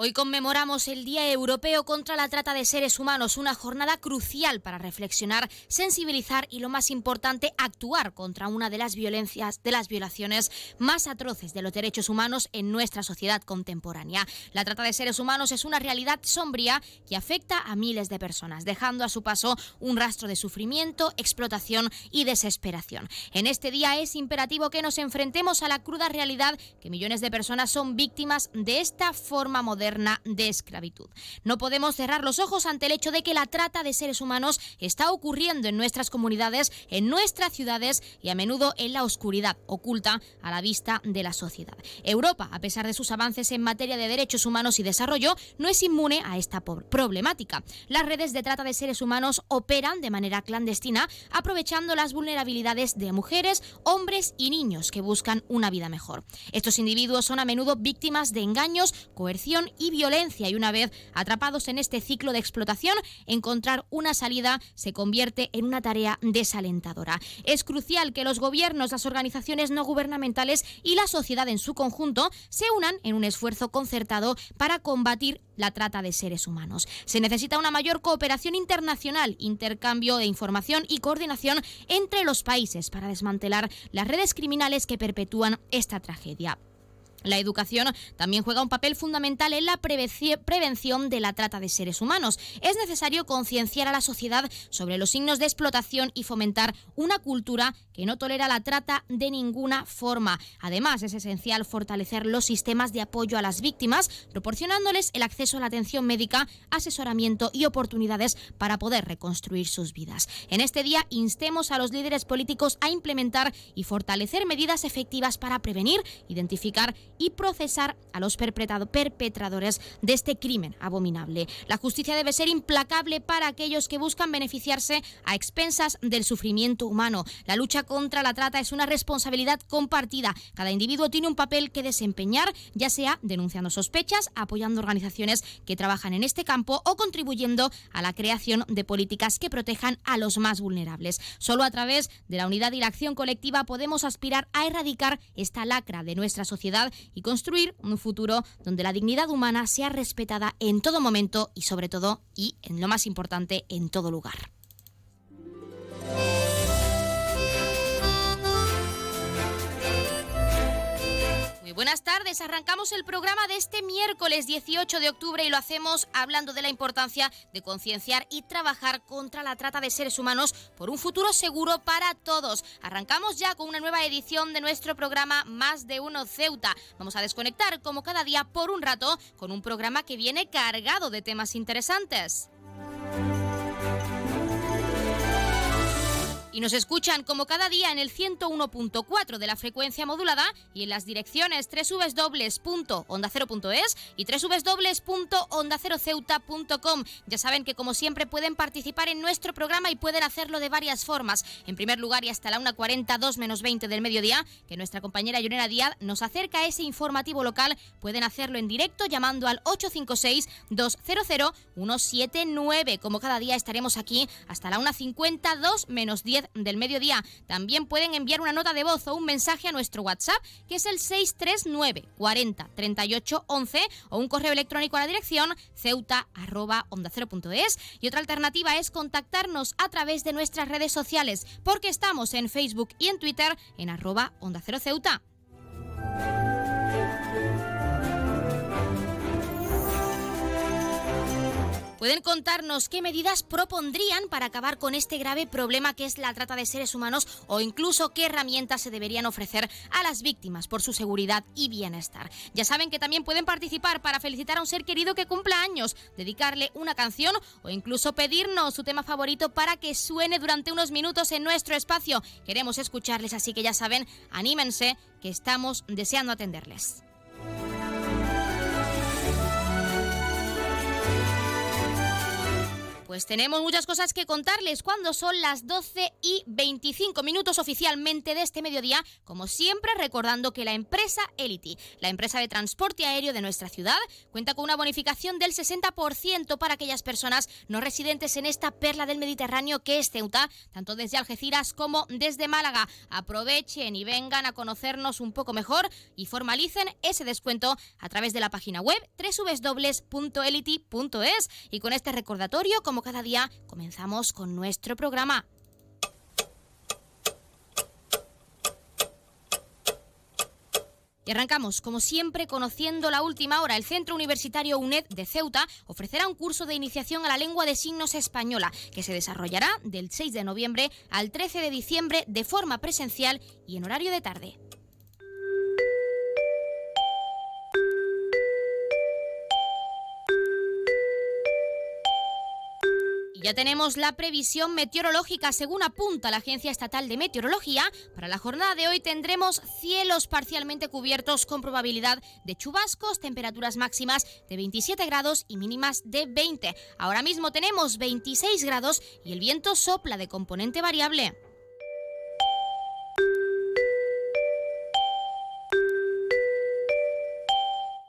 Hoy conmemoramos el Día Europeo contra la Trata de Seres Humanos, una jornada crucial para reflexionar, sensibilizar y, lo más importante, actuar contra una de las violencias, de las violaciones más atroces de los derechos humanos en nuestra sociedad contemporánea. La trata de seres humanos es una realidad sombría que afecta a miles de personas, dejando a su paso un rastro de sufrimiento, explotación y desesperación. En este día es imperativo que nos enfrentemos a la cruda realidad que millones de personas son víctimas de esta forma moderna de esclavitud. No podemos cerrar los ojos ante el hecho de que la trata de seres humanos está ocurriendo en nuestras comunidades, en nuestras ciudades y a menudo en la oscuridad oculta a la vista de la sociedad. Europa, a pesar de sus avances en materia de derechos humanos y desarrollo, no es inmune a esta problemática. Las redes de trata de seres humanos operan de manera clandestina, aprovechando las vulnerabilidades de mujeres, hombres y niños que buscan una vida mejor. Estos individuos son a menudo víctimas de engaños, coerción y violencia y una vez atrapados en este ciclo de explotación, encontrar una salida se convierte en una tarea desalentadora. Es crucial que los gobiernos, las organizaciones no gubernamentales y la sociedad en su conjunto se unan en un esfuerzo concertado para combatir la trata de seres humanos. Se necesita una mayor cooperación internacional, intercambio de información y coordinación entre los países para desmantelar las redes criminales que perpetúan esta tragedia. La educación también juega un papel fundamental en la prevención de la trata de seres humanos. Es necesario concienciar a la sociedad sobre los signos de explotación y fomentar una cultura que no tolera la trata de ninguna forma. Además, es esencial fortalecer los sistemas de apoyo a las víctimas, proporcionándoles el acceso a la atención médica, asesoramiento y oportunidades para poder reconstruir sus vidas. En este día instemos a los líderes políticos a implementar y fortalecer medidas efectivas para prevenir, identificar y procesar a los perpetradores de este crimen abominable. La justicia debe ser implacable para aquellos que buscan beneficiarse a expensas del sufrimiento humano. La lucha contra la trata es una responsabilidad compartida. Cada individuo tiene un papel que desempeñar, ya sea denunciando sospechas, apoyando organizaciones que trabajan en este campo o contribuyendo a la creación de políticas que protejan a los más vulnerables. Solo a través de la unidad y la acción colectiva podemos aspirar a erradicar esta lacra de nuestra sociedad y construir un futuro donde la dignidad humana sea respetada en todo momento y sobre todo, y en lo más importante, en todo lugar. Buenas tardes. Arrancamos el programa de este miércoles 18 de octubre y lo hacemos hablando de la importancia de concienciar y trabajar contra la trata de seres humanos por un futuro seguro para todos. Arrancamos ya con una nueva edición de nuestro programa Más de Uno Ceuta. Vamos a desconectar como cada día por un rato con un programa que viene cargado de temas interesantes. Y nos escuchan como cada día en el 101.4 de la frecuencia modulada y en las direcciones www.ondacero.es y www.ondaceroceuta.com. Ya saben que como siempre pueden participar en nuestro programa y pueden hacerlo de varias formas. En primer lugar y hasta la 1.40, 2 menos 20 del mediodía, que nuestra compañera Llorena Díaz nos acerca a ese informativo local, pueden hacerlo en directo llamando al 856-200-179. Como cada día estaremos aquí hasta la 1.50, 2 menos 10 del mediodía. También pueden enviar una nota de voz o un mensaje a nuestro WhatsApp, que es el 639 40 38 11 o un correo electrónico a la dirección ceuta onda Y otra alternativa es contactarnos a través de nuestras redes sociales, porque estamos en Facebook y en Twitter en arroba onda cero ceuta. Pueden contarnos qué medidas propondrían para acabar con este grave problema que es la trata de seres humanos o incluso qué herramientas se deberían ofrecer a las víctimas por su seguridad y bienestar. Ya saben que también pueden participar para felicitar a un ser querido que cumpla años, dedicarle una canción o incluso pedirnos su tema favorito para que suene durante unos minutos en nuestro espacio. Queremos escucharles, así que ya saben, anímense que estamos deseando atenderles. Pues tenemos muchas cosas que contarles cuando son las 12 y 25 minutos oficialmente de este mediodía, como siempre recordando que la empresa Elity, la empresa de transporte aéreo de nuestra ciudad, cuenta con una bonificación del 60% para aquellas personas no residentes en esta perla del Mediterráneo que es Ceuta, tanto desde Algeciras como desde Málaga. Aprovechen y vengan a conocernos un poco mejor y formalicen ese descuento a través de la página web www.elity.es y con este recordatorio como cada día, comenzamos con nuestro programa. Y arrancamos, como siempre, conociendo la última hora. El Centro Universitario UNED de Ceuta ofrecerá un curso de iniciación a la lengua de signos española que se desarrollará del 6 de noviembre al 13 de diciembre de forma presencial y en horario de tarde. Ya tenemos la previsión meteorológica. Según apunta la Agencia Estatal de Meteorología, para la jornada de hoy tendremos cielos parcialmente cubiertos con probabilidad de chubascos, temperaturas máximas de 27 grados y mínimas de 20. Ahora mismo tenemos 26 grados y el viento sopla de componente variable.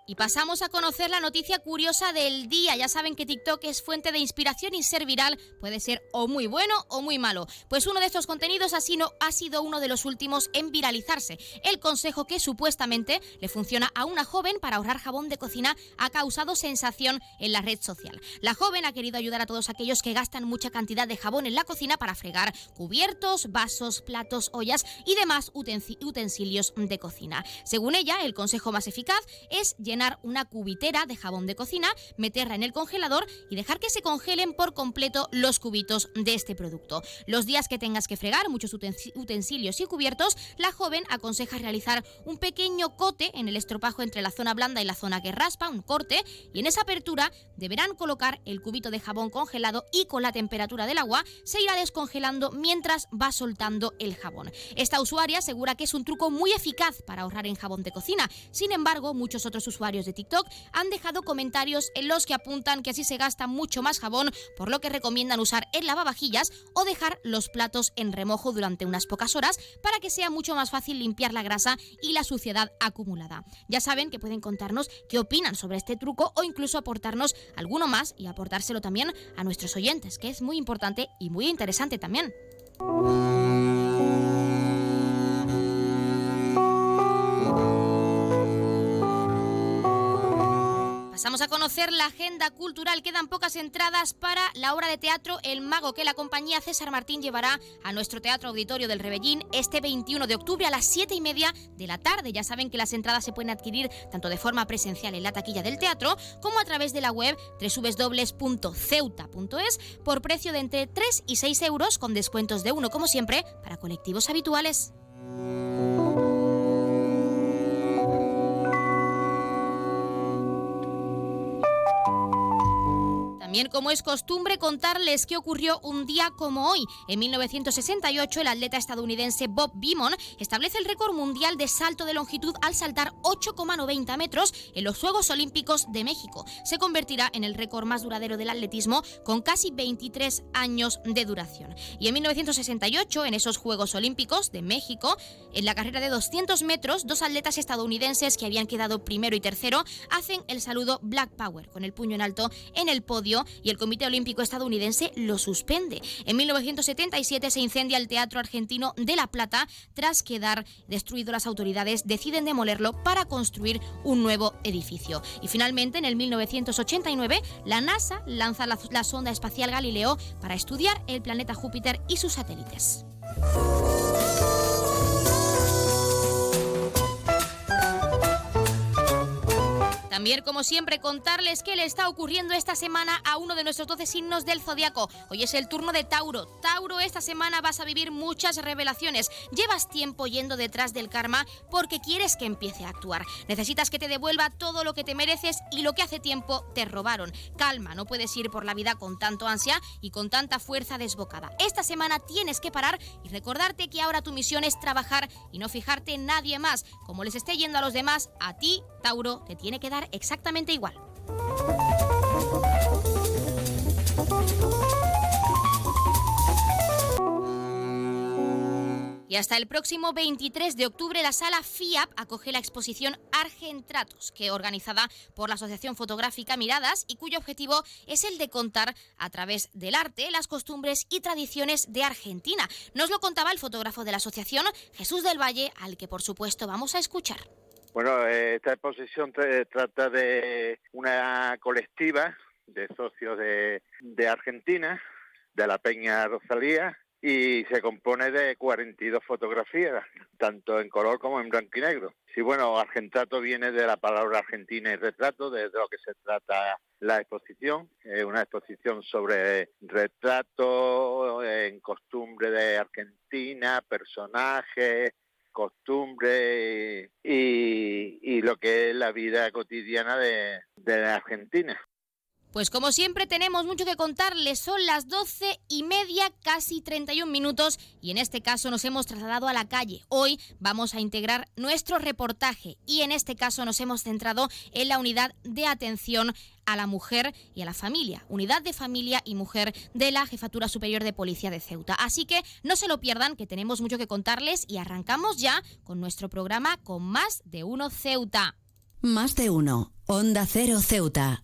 Y pasamos a conocer la noticia curiosa del día. Ya saben que TikTok es fuente de inspiración y ser viral puede ser o muy bueno o muy malo. Pues uno de estos contenidos ha sido, ha sido uno de los últimos en viralizarse. El consejo que supuestamente le funciona a una joven para ahorrar jabón de cocina ha causado sensación en la red social. La joven ha querido ayudar a todos aquellos que gastan mucha cantidad de jabón en la cocina para fregar cubiertos, vasos, platos, ollas y demás utensilios de cocina. Según ella, el consejo más eficaz es llenar una cubitera de jabón de cocina, meterla en el congelador y dejar que se congelen por completo los cubitos de este producto. Los días que tengas que fregar muchos utensilios y cubiertos, la joven aconseja realizar un pequeño cote en el estropajo entre la zona blanda y la zona que raspa, un corte, y en esa apertura deberán colocar el cubito de jabón congelado y con la temperatura del agua se irá descongelando mientras va soltando el jabón. Esta usuaria asegura que es un truco muy eficaz para ahorrar en jabón de cocina. Sin embargo, muchos otros usuarios de TikTok han dejado comentarios en los que apuntan que así se gasta mucho más jabón, por lo que recomiendan usar el lavavajillas o dejar los platos en remojo durante unas pocas horas para que sea mucho más fácil limpiar la grasa y la suciedad acumulada. Ya saben que pueden contarnos qué opinan sobre este truco o incluso aportarnos alguno más y aportárselo también a nuestros oyentes, que es muy importante y muy interesante también. Pasamos a conocer la agenda cultural. Quedan pocas entradas para la obra de teatro El Mago que la compañía César Martín llevará a nuestro Teatro Auditorio del Rebellín este 21 de octubre a las 7 y media de la tarde. Ya saben que las entradas se pueden adquirir tanto de forma presencial en la taquilla del teatro como a través de la web www.ceuta.es por precio de entre 3 y 6 euros con descuentos de uno como siempre para colectivos habituales. También, como es costumbre, contarles qué ocurrió un día como hoy. En 1968, el atleta estadounidense Bob Beamon establece el récord mundial de salto de longitud al saltar 8,90 metros en los Juegos Olímpicos de México. Se convertirá en el récord más duradero del atletismo con casi 23 años de duración. Y en 1968, en esos Juegos Olímpicos de México, en la carrera de 200 metros, dos atletas estadounidenses que habían quedado primero y tercero hacen el saludo Black Power con el puño en alto en el podio y el Comité Olímpico estadounidense lo suspende. En 1977 se incendia el Teatro Argentino de La Plata tras quedar destruido. Las autoridades deciden demolerlo para construir un nuevo edificio. Y finalmente, en el 1989, la NASA lanza la, la sonda espacial Galileo para estudiar el planeta Júpiter y sus satélites. También, como siempre, contarles qué le está ocurriendo esta semana a uno de nuestros 12 signos del zodiaco. Hoy es el turno de Tauro. Tauro, esta semana vas a vivir muchas revelaciones. Llevas tiempo yendo detrás del karma porque quieres que empiece a actuar. Necesitas que te devuelva todo lo que te mereces y lo que hace tiempo te robaron. Calma, no puedes ir por la vida con tanto ansia y con tanta fuerza desbocada. Esta semana tienes que parar y recordarte que ahora tu misión es trabajar y no fijarte en nadie más. Como les esté yendo a los demás, a ti, Tauro, te tiene que dar exactamente igual. Y hasta el próximo 23 de octubre la sala FIAP acoge la exposición Argentratos, que organizada por la Asociación Fotográfica Miradas y cuyo objetivo es el de contar a través del arte las costumbres y tradiciones de Argentina. Nos lo contaba el fotógrafo de la asociación, Jesús del Valle, al que por supuesto vamos a escuchar. Bueno, eh, esta exposición trata de una colectiva de socios de, de Argentina, de la Peña Rosalía, y se compone de 42 fotografías, tanto en color como en blanco y negro. Sí, bueno, Argentato viene de la palabra argentina y retrato, de lo que se trata la exposición. Es una exposición sobre retrato en costumbre de Argentina, personajes, costumbre y, lo que es la vida cotidiana de, de Argentina. Pues como siempre tenemos mucho que contarles, son las doce y media, casi 31 minutos, y en este caso nos hemos trasladado a la calle. Hoy vamos a integrar nuestro reportaje y en este caso nos hemos centrado en la unidad de atención a la mujer y a la familia, unidad de familia y mujer de la Jefatura Superior de Policía de Ceuta. Así que no se lo pierdan, que tenemos mucho que contarles y arrancamos ya con nuestro programa con más de uno Ceuta. Más de uno, Onda Cero Ceuta.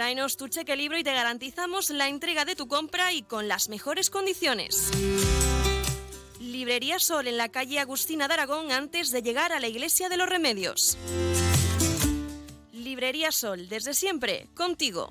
Tráenos tu cheque libro y te garantizamos la entrega de tu compra y con las mejores condiciones. Librería Sol en la calle Agustina de Aragón antes de llegar a la Iglesia de los Remedios. Librería Sol, desde siempre, contigo.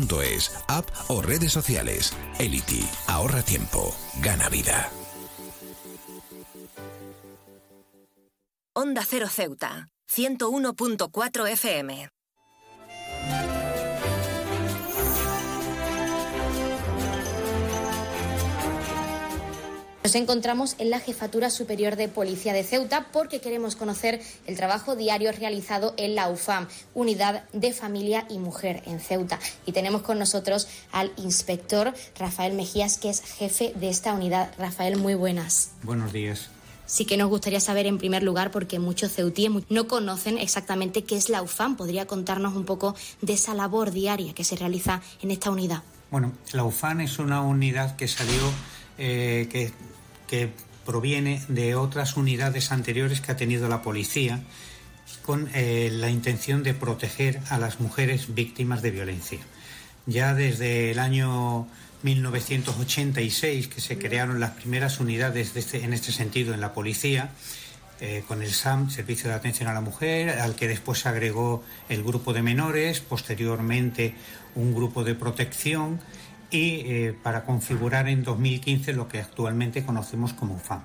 elity.es, app o redes sociales. Elity, ahorra tiempo, gana vida. Onda Cero Ceuta, 101.4 FM. Nos encontramos en la Jefatura Superior de Policía de Ceuta porque queremos conocer el trabajo diario realizado en la UFAM, Unidad de Familia y Mujer en Ceuta. Y tenemos con nosotros al inspector Rafael Mejías, que es jefe de esta unidad. Rafael, muy buenas. Buenos días. Sí que nos gustaría saber en primer lugar, porque muchos ceutíes no conocen exactamente qué es la UFAM. ¿Podría contarnos un poco de esa labor diaria que se realiza en esta unidad? Bueno, la UFAM es una unidad que salió, eh, que que proviene de otras unidades anteriores que ha tenido la policía con eh, la intención de proteger a las mujeres víctimas de violencia. Ya desde el año 1986 que se crearon las primeras unidades este, en este sentido en la policía, eh, con el SAM, Servicio de Atención a la Mujer, al que después se agregó el grupo de menores, posteriormente un grupo de protección y eh, para configurar en 2015 lo que actualmente conocemos como UFAM.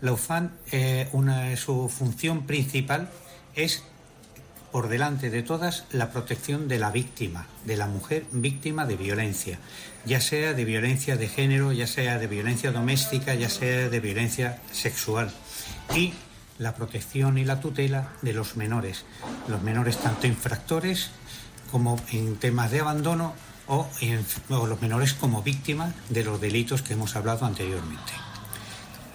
La UFAM, eh, una, su función principal es, por delante de todas, la protección de la víctima, de la mujer víctima de violencia, ya sea de violencia de género, ya sea de violencia doméstica, ya sea de violencia sexual. Y la protección y la tutela de los menores, los menores tanto infractores como en temas de abandono o, los menores como víctimas de los delitos que hemos hablado anteriormente.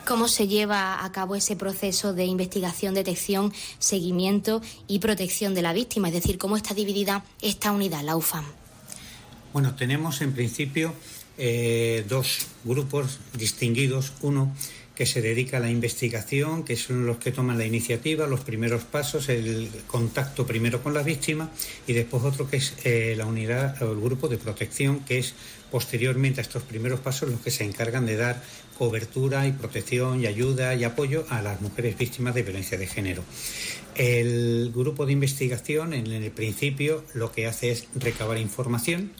¿Cómo se lleva a cabo ese proceso de investigación, detección, seguimiento y protección de la víctima? Es decir, ¿cómo está dividida esta unidad, la UFAM? Bueno, tenemos en principio eh, dos grupos distinguidos. Uno que se dedica a la investigación, que son los que toman la iniciativa, los primeros pasos, el contacto primero con la víctima y después otro que es eh, la unidad o el grupo de protección, que es posteriormente a estos primeros pasos los que se encargan de dar cobertura y protección y ayuda y apoyo a las mujeres víctimas de violencia de género. El grupo de investigación en el principio lo que hace es recabar información,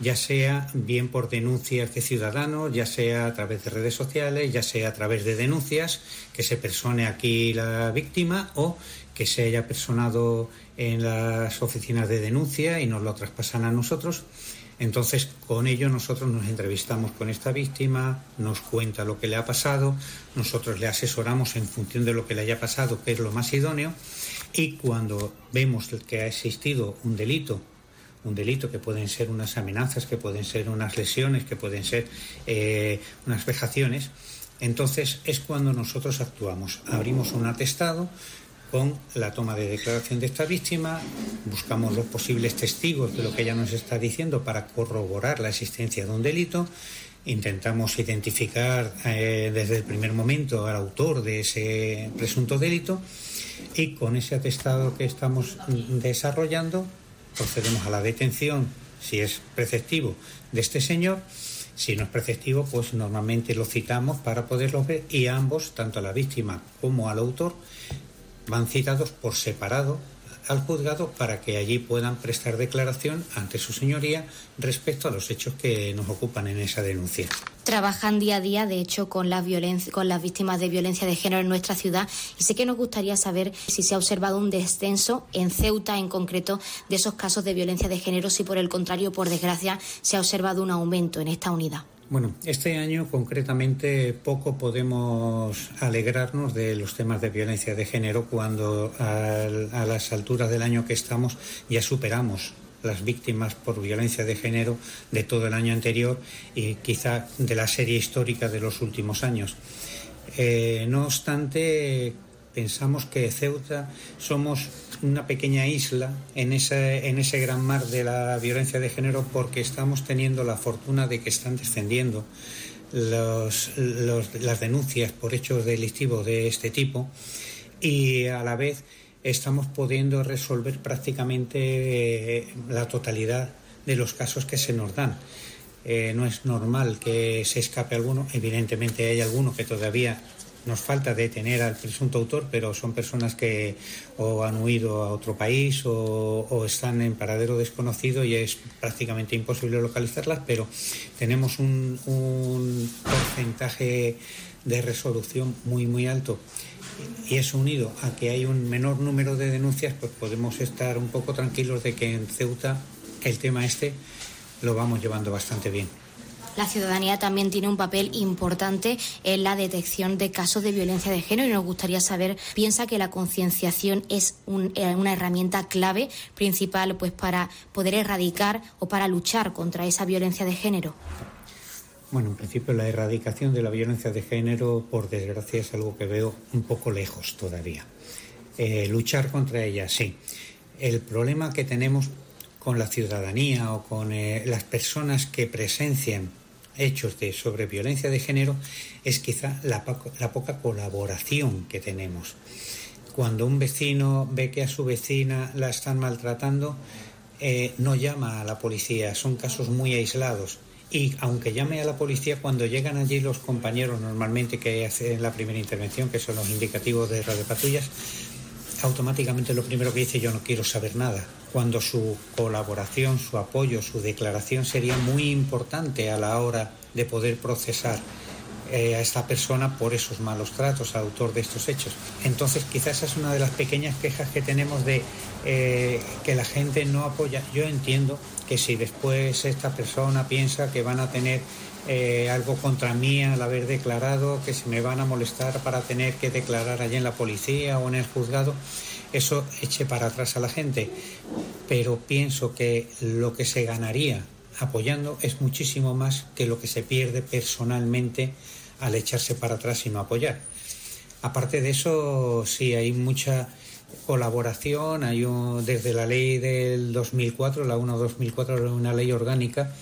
ya sea bien por denuncias de ciudadanos, ya sea a través de redes sociales, ya sea a través de denuncias, que se persone aquí la víctima o que se haya personado en las oficinas de denuncia y nos lo traspasan a nosotros. Entonces, con ello nosotros nos entrevistamos con esta víctima, nos cuenta lo que le ha pasado, nosotros le asesoramos en función de lo que le haya pasado, que es lo más idóneo, y cuando vemos que ha existido un delito un delito, que pueden ser unas amenazas, que pueden ser unas lesiones, que pueden ser eh, unas vejaciones, entonces es cuando nosotros actuamos. Abrimos un atestado con la toma de declaración de esta víctima, buscamos los posibles testigos de lo que ella nos está diciendo para corroborar la existencia de un delito, intentamos identificar eh, desde el primer momento al autor de ese presunto delito y con ese atestado que estamos desarrollando procedemos a la detención, si es preceptivo, de este señor. Si no es preceptivo, pues normalmente lo citamos para poderlo ver y ambos, tanto a la víctima como al autor, van citados por separado al juzgado para que allí puedan prestar declaración ante su señoría respecto a los hechos que nos ocupan en esa denuncia. Trabajan día a día, de hecho, con las, con las víctimas de violencia de género en nuestra ciudad y sé que nos gustaría saber si se ha observado un descenso en Ceuta en concreto de esos casos de violencia de género, si por el contrario, por desgracia, se ha observado un aumento en esta unidad. Bueno, este año concretamente poco podemos alegrarnos de los temas de violencia de género cuando a, las alturas del año que estamos ya superamos las víctimas por violencia de género de todo el año anterior y quizá de la serie histórica de los últimos años. Eh, no obstante, pensamos que Ceuta somos una pequeña isla en ese, en ese gran mar de la violencia de género porque estamos teniendo la fortuna de que están descendiendo las denuncias por hechos delictivos de este tipo y a la vez estamos pudiendo resolver prácticamente eh, la totalidad de los casos que se nos dan. Eh, no es normal que se escape alguno, evidentemente hay alguno que todavía nos falta detener al presunto autor, pero son personas que o han huido a otro país o, están en paradero desconocido y es prácticamente imposible localizarlas, pero tenemos un, un porcentaje de resolución muy, muy alto y eso unido a que hay un menor número de denuncias, pues podemos estar un poco tranquilos de que en Ceuta el tema este lo vamos llevando bastante bien. La ciudadanía también tiene un papel importante en la detección de casos de violencia de género y nos gustaría saber, piensa que la concienciación es eh, una herramienta clave principal pues para poder erradicar o para luchar contra esa violencia de género. Bueno, en principio la erradicación de la violencia de género, por desgracia, es algo que veo un poco lejos todavía. Eh, luchar contra ella, sí. El problema que tenemos con la ciudadanía o con eh, las personas que presencian hechos de sobre violencia de género es quizá la, poca colaboración que tenemos. Cuando un vecino ve que a su vecina la están maltratando, eh, no llama a la policía, son casos muy aislados. Y aunque llame a la policía, cuando llegan allí los compañeros normalmente que hacen la primera intervención, que son los indicativos de radiopatrullas, automáticamente lo primero que dice yo no quiero saber nada, cuando su colaboración, su apoyo, su declaración sería muy importante a la hora de poder procesar eh, a esta persona por esos malos tratos, autor de estos hechos. Entonces quizás esa es una de las pequeñas quejas que tenemos de eh, que la gente no apoya. Yo entiendo que si después esta persona piensa que van a tener eh, algo contra mí al haber declarado, que se me van a molestar para tener que declarar allí en la policía o en el juzgado, eso eche para atrás a la gente. Pero pienso que lo que se ganaría apoyando es muchísimo más que lo que se pierde personalmente al echarse para atrás y no apoyar. Aparte de eso, sí, hay mucha colaboración, hay desde la ley del 2004, la 1-2004, una ley orgánica,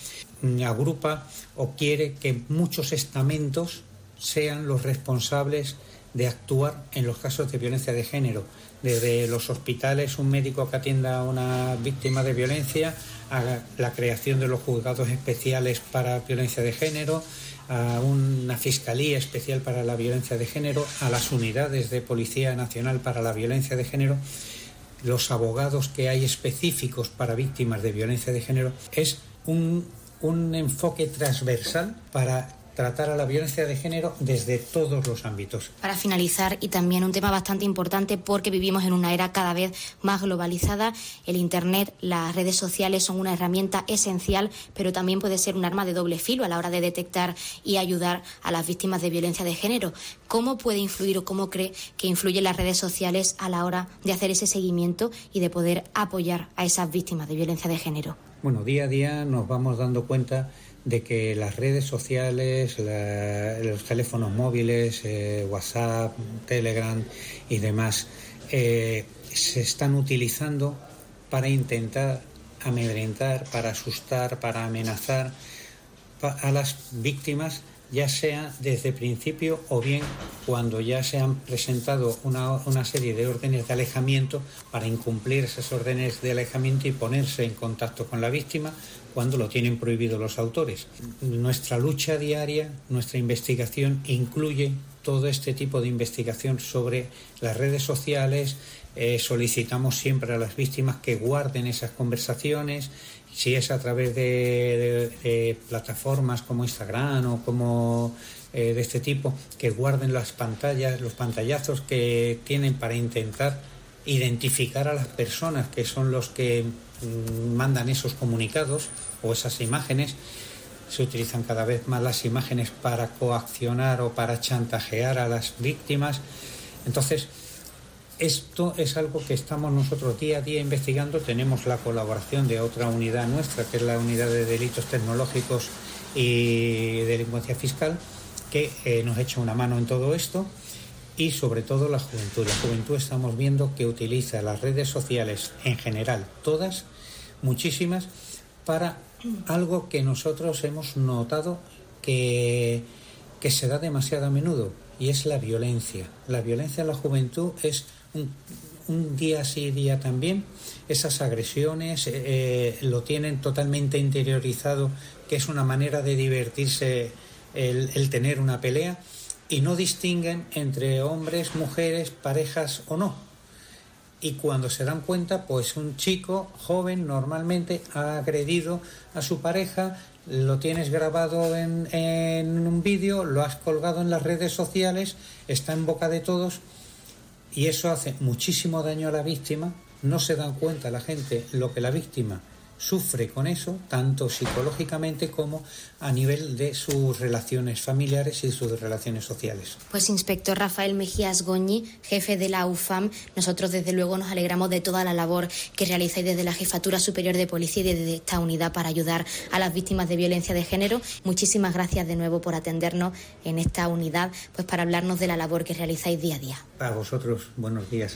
agrupa o quiere que muchos estamentos sean los responsables de actuar en los casos de violencia de género. Desde los hospitales, un médico que atienda a una víctima de violencia, a la creación de los juzgados especiales para violencia de género, a una fiscalía especial para la violencia de género, a las unidades de Policía Nacional para la violencia de género, los abogados que hay específicos para víctimas de violencia de género, es un un enfoque transversal para tratar a la violencia de género desde todos los ámbitos. Para finalizar, y también un tema bastante importante porque vivimos en una era cada vez más globalizada, el Internet, las redes sociales son una herramienta esencial, pero también puede ser un arma de doble filo a la hora de detectar y ayudar a las víctimas de violencia de género. ¿Cómo puede influir o cómo cree que influyen las redes sociales a la hora de hacer ese seguimiento y de poder apoyar a esas víctimas de violencia de género? Bueno, día a día nos vamos dando cuenta de que las redes sociales, los teléfonos móviles, eh, WhatsApp, Telegram y demás eh, se están utilizando para intentar amedrentar, para asustar, para amenazar a las víctimas ya sea desde principio o bien cuando ya se han presentado una, serie de órdenes de alejamiento para incumplir esas órdenes de alejamiento y ponerse en contacto con la víctima cuando lo tienen prohibido los autores. Nuestra lucha diaria, nuestra investigación incluye todo este tipo de investigación sobre las redes sociales. Eh, solicitamos siempre a las víctimas que guarden esas conversaciones, si es a través de, plataformas como Instagram o como eh, de este tipo, que guarden las pantallas, los pantallazos que tienen para intentar identificar a las personas que son los que mm, mandan esos comunicados o esas imágenes. Se utilizan cada vez más las imágenes para coaccionar o para chantajear a las víctimas. Entonces, esto es algo que estamos nosotros día a día investigando. Tenemos la colaboración de otra unidad nuestra, que es la unidad de delitos tecnológicos y delincuencia fiscal, que eh, nos echa una mano en todo esto. y sobre todo la juventud. La juventud estamos viendo que utiliza las redes sociales en general, todas, muchísimas, para algo que nosotros hemos notado que, que se da demasiado a menudo y es la violencia. La violencia en la juventud es un, día sí, día también. Esas agresiones eh, eh, lo tienen totalmente interiorizado, que es una manera de divertirse el, el tener una pelea y no distinguen entre hombres, mujeres, parejas o no. Y cuando se dan cuenta, pues un chico joven normalmente ha agredido a su pareja, lo tienes grabado en, en un vídeo, lo has colgado en las redes sociales, está en boca de todos y eso hace muchísimo daño a la víctima. No se dan cuenta la gente lo que la víctima sufre con eso, tanto psicológicamente como a nivel de sus relaciones familiares y sus relaciones sociales. Pues inspector Rafael Mejías Goñi, jefe de la UFAM, nosotros desde luego nos alegramos de toda la labor que realizáis desde la Jefatura Superior de Policía y desde esta unidad para ayudar a las víctimas de violencia de género. Muchísimas gracias de nuevo por atendernos en esta unidad, pues para hablarnos de la labor que realizáis día a día. A vosotros, buenos días.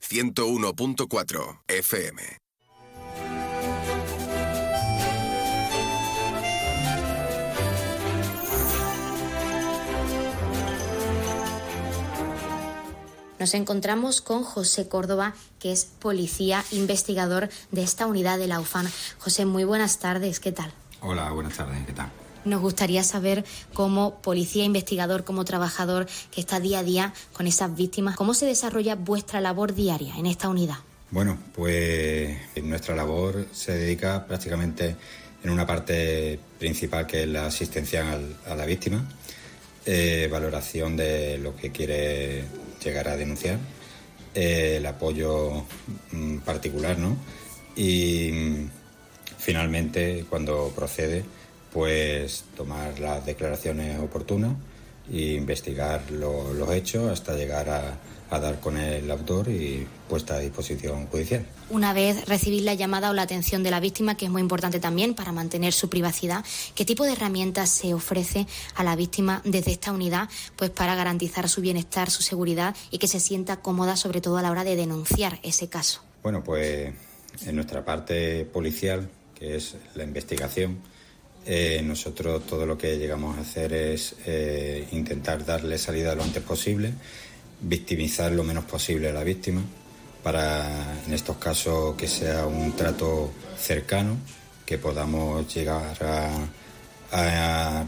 101.4 FM. Nos encontramos con José Córdoba, que es policía investigador de esta unidad de la UFAN. José, muy buenas tardes, ¿qué tal? Hola, buenas tardes, ¿qué tal? Nos gustaría saber, como policía investigador, como trabajador que está día a día con esas víctimas, cómo se desarrolla vuestra labor diaria en esta unidad. Bueno, pues nuestra labor se dedica prácticamente en una parte principal que es la asistencia a la víctima, eh, valoración de lo que quiere llegar a denunciar, eh, el apoyo mm, particular, ¿no? Y mm, finalmente, cuando procede, pues tomar las declaraciones oportunas e investigar los hechos hasta llegar a, a dar con el autor y puesta a disposición judicial. Una vez recibís la llamada o la atención de la víctima, que es muy importante también para mantener su privacidad, ¿qué tipo de herramientas se ofrece a la víctima desde esta unidad pues para garantizar su bienestar, su seguridad y que se sienta cómoda sobre todo a la hora de denunciar ese caso? Bueno, pues en nuestra parte policial, que es la investigación, eh, nosotros todo lo que llegamos a hacer es eh, intentar darle salida lo antes posible victimizar lo menos posible a la víctima, para en estos casos que sea un trato cercano, que podamos llegar a,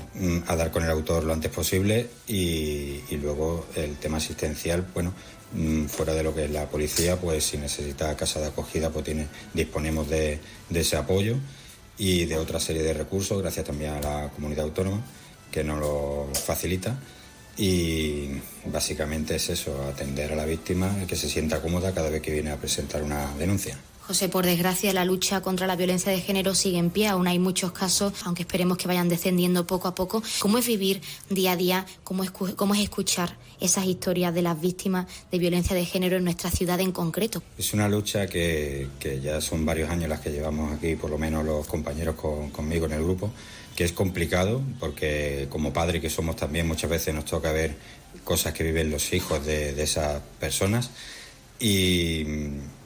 dar con el autor lo antes posible y, luego el tema asistencial, bueno, mm, fuera de lo que es la policía, pues si necesita casa de acogida, pues disponemos de, de ese apoyo y de otra serie de recursos, gracias también a la comunidad autónoma que nos lo facilita y básicamente es eso, atender a la víctima, que se sienta cómoda cada vez que viene a presentar una denuncia. José, por desgracia, la lucha contra la violencia de género sigue en pie. Aún hay muchos casos, aunque esperemos que vayan descendiendo poco a poco. ¿Cómo es vivir día a día? ¿Cómo es, cómo es escuchar esas historias de las víctimas de violencia de género en nuestra ciudad en concreto? Es una lucha que, que ya son varios años las que llevamos aquí, por lo menos los compañeros conmigo en el grupo que es complicado porque como padre que somos también muchas veces nos toca ver cosas que viven los hijos de, esas personas. Y,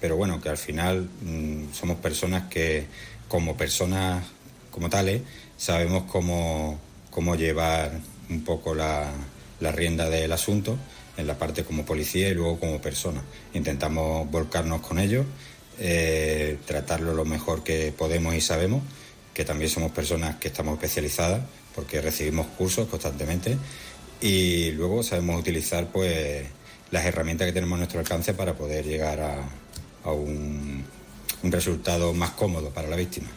pero bueno, que al final mm, somos personas que como personas como tales sabemos cómo, cómo llevar un poco la, la rienda del asunto en la parte como policía y luego como persona. Intentamos volcarnos con ellos, eh, tratarlo lo mejor que podemos y sabemos que también somos personas que estamos especializadas porque recibimos cursos constantemente y luego sabemos utilizar pues las herramientas que tenemos a nuestro alcance para poder llegar a, un resultado más cómodo para la víctima.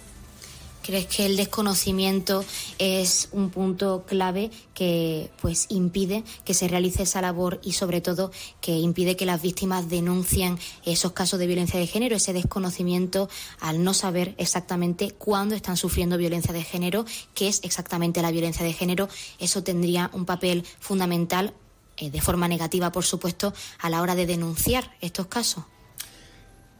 ¿Crees que el desconocimiento es un punto clave que pues impide que se realice esa labor y sobre todo que impide que las víctimas denuncien esos casos de violencia de género, ese desconocimiento al no saber exactamente cuándo están sufriendo violencia de género, qué es exactamente la violencia de género, eso tendría un papel fundamental eh, de forma negativa, por supuesto, a la hora de denunciar estos casos.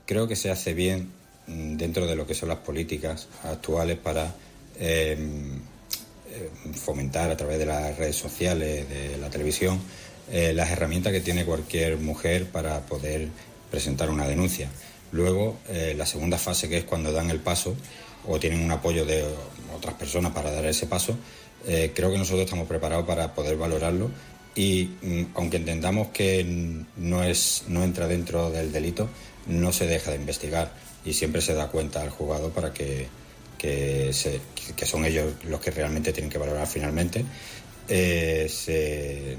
Creo que se hace bien Mm, dentro de lo que son las políticas actuales para em, eh, fomentar a través de las redes sociales, de la televisión, eh, las herramientas que tiene cualquier mujer para poder presentar una denuncia. Luego, eh, la segunda fase, que es cuando dan el paso o tienen un apoyo de otras personas para dar ese paso, creo que nosotros estamos preparados para poder valorarlo y mm, aunque entendamos que no, es, no entra dentro del delito, no se deja de investigar y siempre se da cuenta al jugador para que, que, son ellos los que realmente tienen que valorar finalmente, eh, se,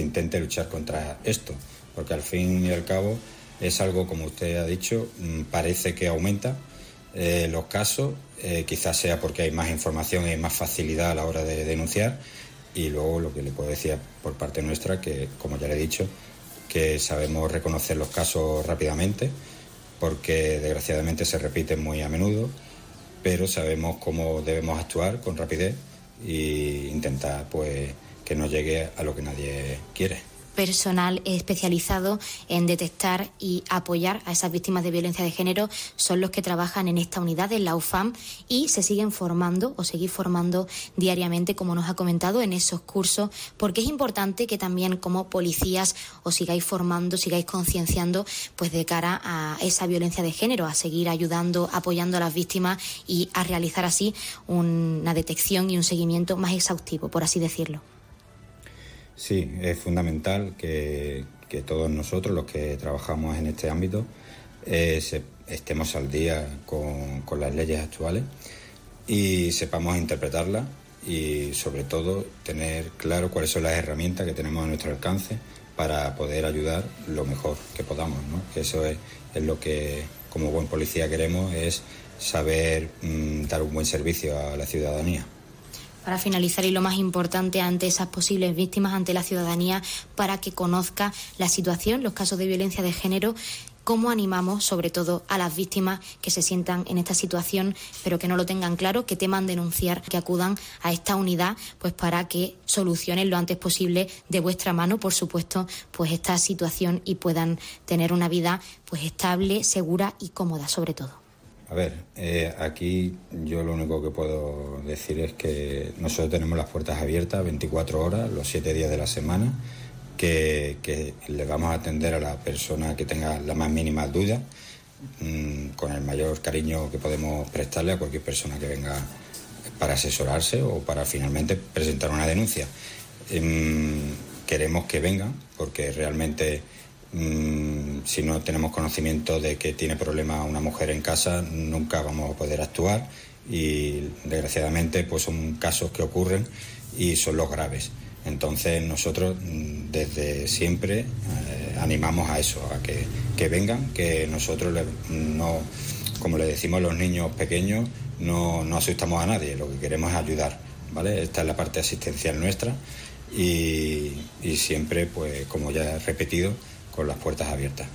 intente luchar contra esto, porque al fin y al cabo es algo, como usted ha dicho, mm, parece que aumenta eh, los casos, eh, quizás sea porque hay más información y más facilidad a la hora de denunciar, y luego lo que le puedo decir por parte nuestra, que como ya le he dicho, que sabemos reconocer los casos rápidamente, porque desgraciadamente se repiten muy a menudo, pero sabemos cómo debemos actuar con rapidez e intentar pues que no llegue a lo que nadie quiere personal especializado en detectar y apoyar a esas víctimas de violencia de género son los que trabajan en esta unidad, en la UFAM, y se siguen formando o seguir formando diariamente, como nos ha comentado, en esos cursos, porque es importante que también como policías os sigáis formando, sigáis concienciando, pues de cara a esa violencia de género, a seguir ayudando, apoyando a las víctimas y a realizar así una detección y un seguimiento más exhaustivo, por así decirlo. Sí, es fundamental que, todos nosotros, los que trabajamos en este ámbito, eh, estemos al día con, las leyes actuales y sepamos interpretarlas y sobre todo tener claro cuáles son las herramientas que tenemos a nuestro alcance para poder ayudar lo mejor que podamos. ¿no? Eso es, es, lo que como buen policía queremos, es saber mm, dar un buen servicio a la ciudadanía. Para finalizar, y lo más importante ante esas posibles víctimas, ante la ciudadanía, para que conozca la situación, los casos de violencia de género cómo animamos sobre todo a las víctimas que se sientan en esta situación pero que no lo tengan claro, que teman denunciar, que acudan a esta unidad pues para que solucionen lo antes posible de vuestra mano, por supuesto, pues esta situación y puedan tener una vida pues estable, segura y cómoda sobre todo. A ver, eh, aquí yo lo único que puedo decir es que nosotros tenemos las puertas abiertas 24 horas, los 7 días de la semana que, le vamos a atender a la persona que tenga la más mínima duda mm, con el mayor cariño que podemos prestarle a cualquier persona que venga para asesorarse o para finalmente presentar una denuncia. Em, queremos que vengan porque realmente mm, si no tenemos conocimiento de que tiene problema una mujer en casa nunca vamos a poder actuar y desgraciadamente pues son casos que ocurren y son los graves. Entonces nosotros mm, desde siempre eh, animamos a eso, a que, vengan, que nosotros no, como le decimos a los niños pequeños, no, no, asustamos a nadie, lo que queremos es ayudar, ¿vale? Esta es la parte asistencial nuestra y siempre, pues como ya he repetido, con las puertas abiertas.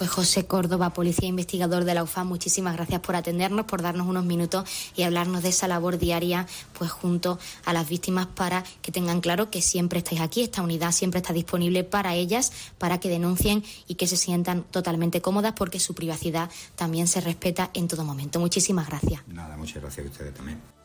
Pues José Córdoba, policía investigador de la UFA, muchísimas gracias por atendernos, por darnos unos minutos y hablarnos de esa labor diaria, pues junto a las víctimas para que tengan claro que siempre estáis aquí, esta unidad siempre está disponible para ellas, para que denuncien y que se sientan totalmente cómodas porque su privacidad también se respeta en todo momento. Muchísimas gracias. Nada, muchas gracias a ustedes también.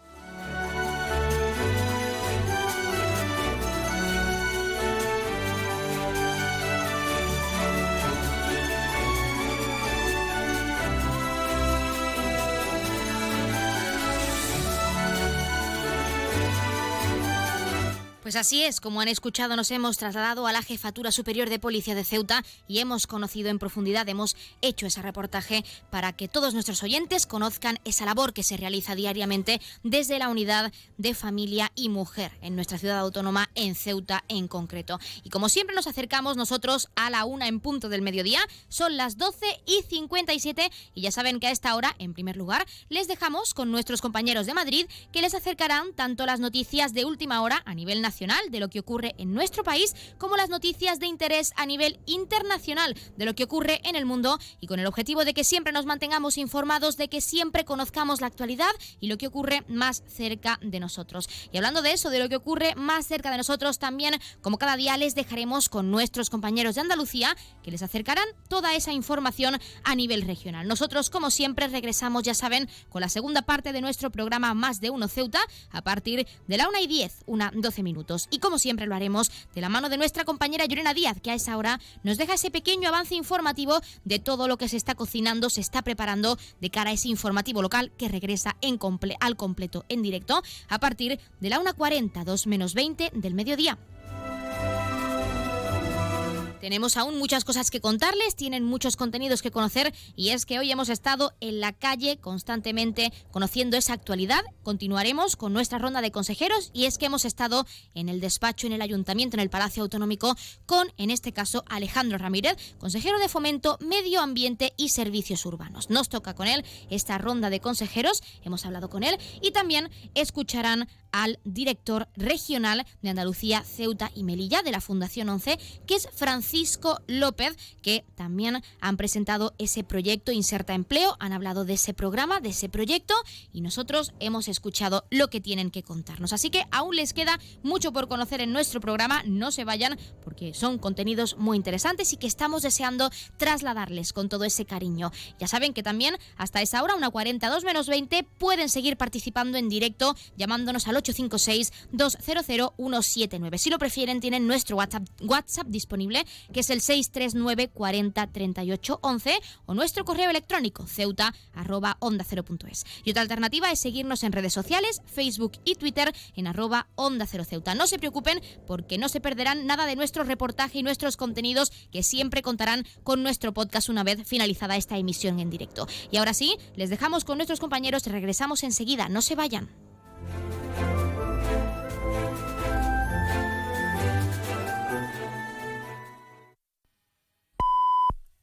Pues así es, como han escuchado, nos hemos trasladado a la Jefatura Superior de Policía de Ceuta y hemos conocido en profundidad, hemos hecho ese reportaje para que todos nuestros oyentes conozcan esa labor que se realiza diariamente desde la unidad de familia y mujer en nuestra ciudad autónoma, en Ceuta en concreto. Y como siempre nos acercamos nosotros a la una en punto del mediodía, son las 12 y 57 y ya saben que a esta hora, en primer lugar, les dejamos con nuestros compañeros de Madrid que les acercarán tanto las noticias de última hora a nivel nacional, de lo que ocurre en nuestro país, como las noticias de interés a nivel internacional de lo que ocurre en el mundo y con el objetivo de que siempre nos mantengamos informados, de que siempre conozcamos la actualidad y lo que ocurre más cerca de nosotros. Y hablando de eso, de lo que ocurre más cerca de nosotros, también como cada día les dejaremos con nuestros compañeros de Andalucía que les acercarán toda esa información a nivel regional. Nosotros, como siempre, regresamos, ya saben, con la segunda parte de nuestro programa Más de Uno Ceuta a partir de la 1 y 10, una 12 minutos. Y como siempre lo haremos de la mano de nuestra compañera Llorena Díaz, que a esa hora nos deja ese pequeño avance informativo de todo lo que se está cocinando, se está preparando de cara a ese informativo local que regresa en al completo en directo a partir de la 1.40, 2 menos 20 del mediodía. Tenemos aún muchas cosas que contarles, tienen muchos contenidos que conocer y es que hoy hemos estado en la calle constantemente conociendo esa actualidad. Continuaremos con nuestra ronda de consejeros y es que hemos estado en el despacho, en el ayuntamiento, en el Palacio Autonómico con, en este caso, Alejandro Ramírez, consejero de Fomento, Medio Ambiente y Servicios Urbanos. Nos toca con él esta ronda de consejeros, hemos hablado con él y también escucharán al director regional de Andalucía, Ceuta y Melilla de la Fundación 11, que es Francisco López, que también han presentado ese proyecto Inserta Empleo, han hablado de ese programa, de ese proyecto y nosotros hemos escuchado lo que tienen que contarnos. Así que aún les queda mucho por conocer en nuestro programa, no se vayan porque son contenidos muy interesantes y que estamos deseando trasladarles con todo ese cariño. Ya saben que también hasta esa hora, una 42 menos 20, pueden seguir participando en directo llamándonos al 856-200-179. Si lo prefieren, tienen nuestro WhatsApp, WhatsApp disponible, que es el 639 40 38 11 o nuestro correo electrónico ceuta arroba onda 0.es. Y otra alternativa es seguirnos en redes sociales, Facebook y Twitter en arroba onda 0 ceuta. No se preocupen porque no se perderán nada de nuestro reportaje y nuestros contenidos que siempre contarán con nuestro podcast una vez finalizada esta emisión en directo. Y ahora sí, les dejamos con nuestros compañeros regresamos enseguida. No se vayan.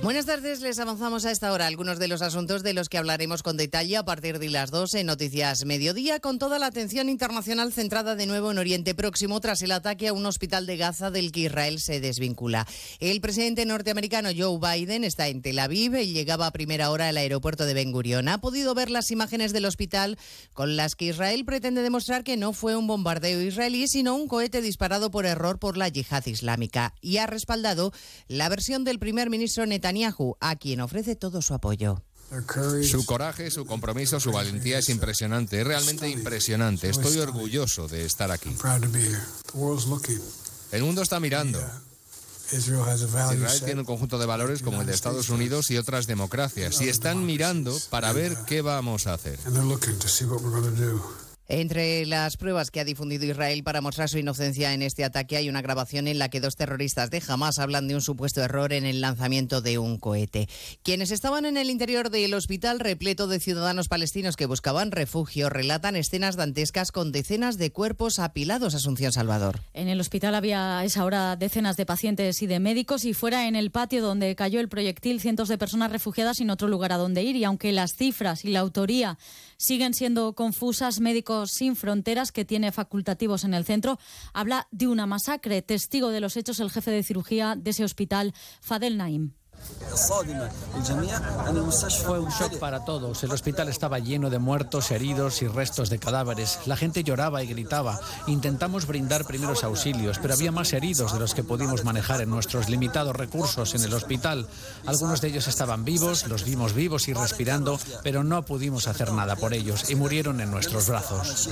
Buenas tardes, les avanzamos a esta hora algunos de los asuntos de los que hablaremos con detalle a partir de las 2 en Noticias Mediodía, con toda la atención internacional centrada de nuevo en Oriente Próximo tras el ataque a un hospital de Gaza del que Israel se desvincula. El presidente norteamericano Joe Biden está en Tel Aviv y llegaba a primera hora al aeropuerto de Ben Gurion. Ha podido ver las imágenes del hospital con las que Israel pretende demostrar que no fue un bombardeo israelí, sino un cohete disparado por error por la yihad islámica. Y ha respaldado la versión del primer ministro Netanyahu Netanyahu, a quien ofrece todo su apoyo. Su coraje, su compromiso, su valentía es impresionante, es realmente impresionante. Estoy orgulloso de estar aquí. El mundo está mirando. Israel tiene un conjunto de valores como el de Estados Unidos y otras democracias y están mirando para ver qué vamos a hacer. Entre las pruebas que ha difundido Israel para mostrar su inocencia en este ataque hay una grabación en la que dos terroristas de Hamas hablan de un supuesto error en el lanzamiento de un cohete. Quienes estaban en el interior del hospital repleto de ciudadanos palestinos que buscaban refugio relatan escenas dantescas con decenas de cuerpos apilados. Asunción Salvador. En el hospital había a esa hora decenas de pacientes y de médicos y fuera en el patio donde cayó el proyectil cientos de personas refugiadas sin otro lugar a donde ir y aunque las cifras y la autoría siguen siendo confusas. Médicos Sin Fronteras, que tiene facultativos en el centro, habla de una masacre. Testigo de los hechos, el jefe de cirugía de ese hospital, Fadel Naim. Fue un shock para todos. El hospital estaba lleno de muertos, heridos y restos de cadáveres. La gente lloraba y gritaba. Intentamos brindar primeros auxilios, pero había más heridos de los que pudimos manejar en nuestros limitados recursos en el hospital. Algunos de ellos estaban vivos, los vimos vivos y respirando, pero no pudimos hacer nada por ellos y murieron en nuestros brazos.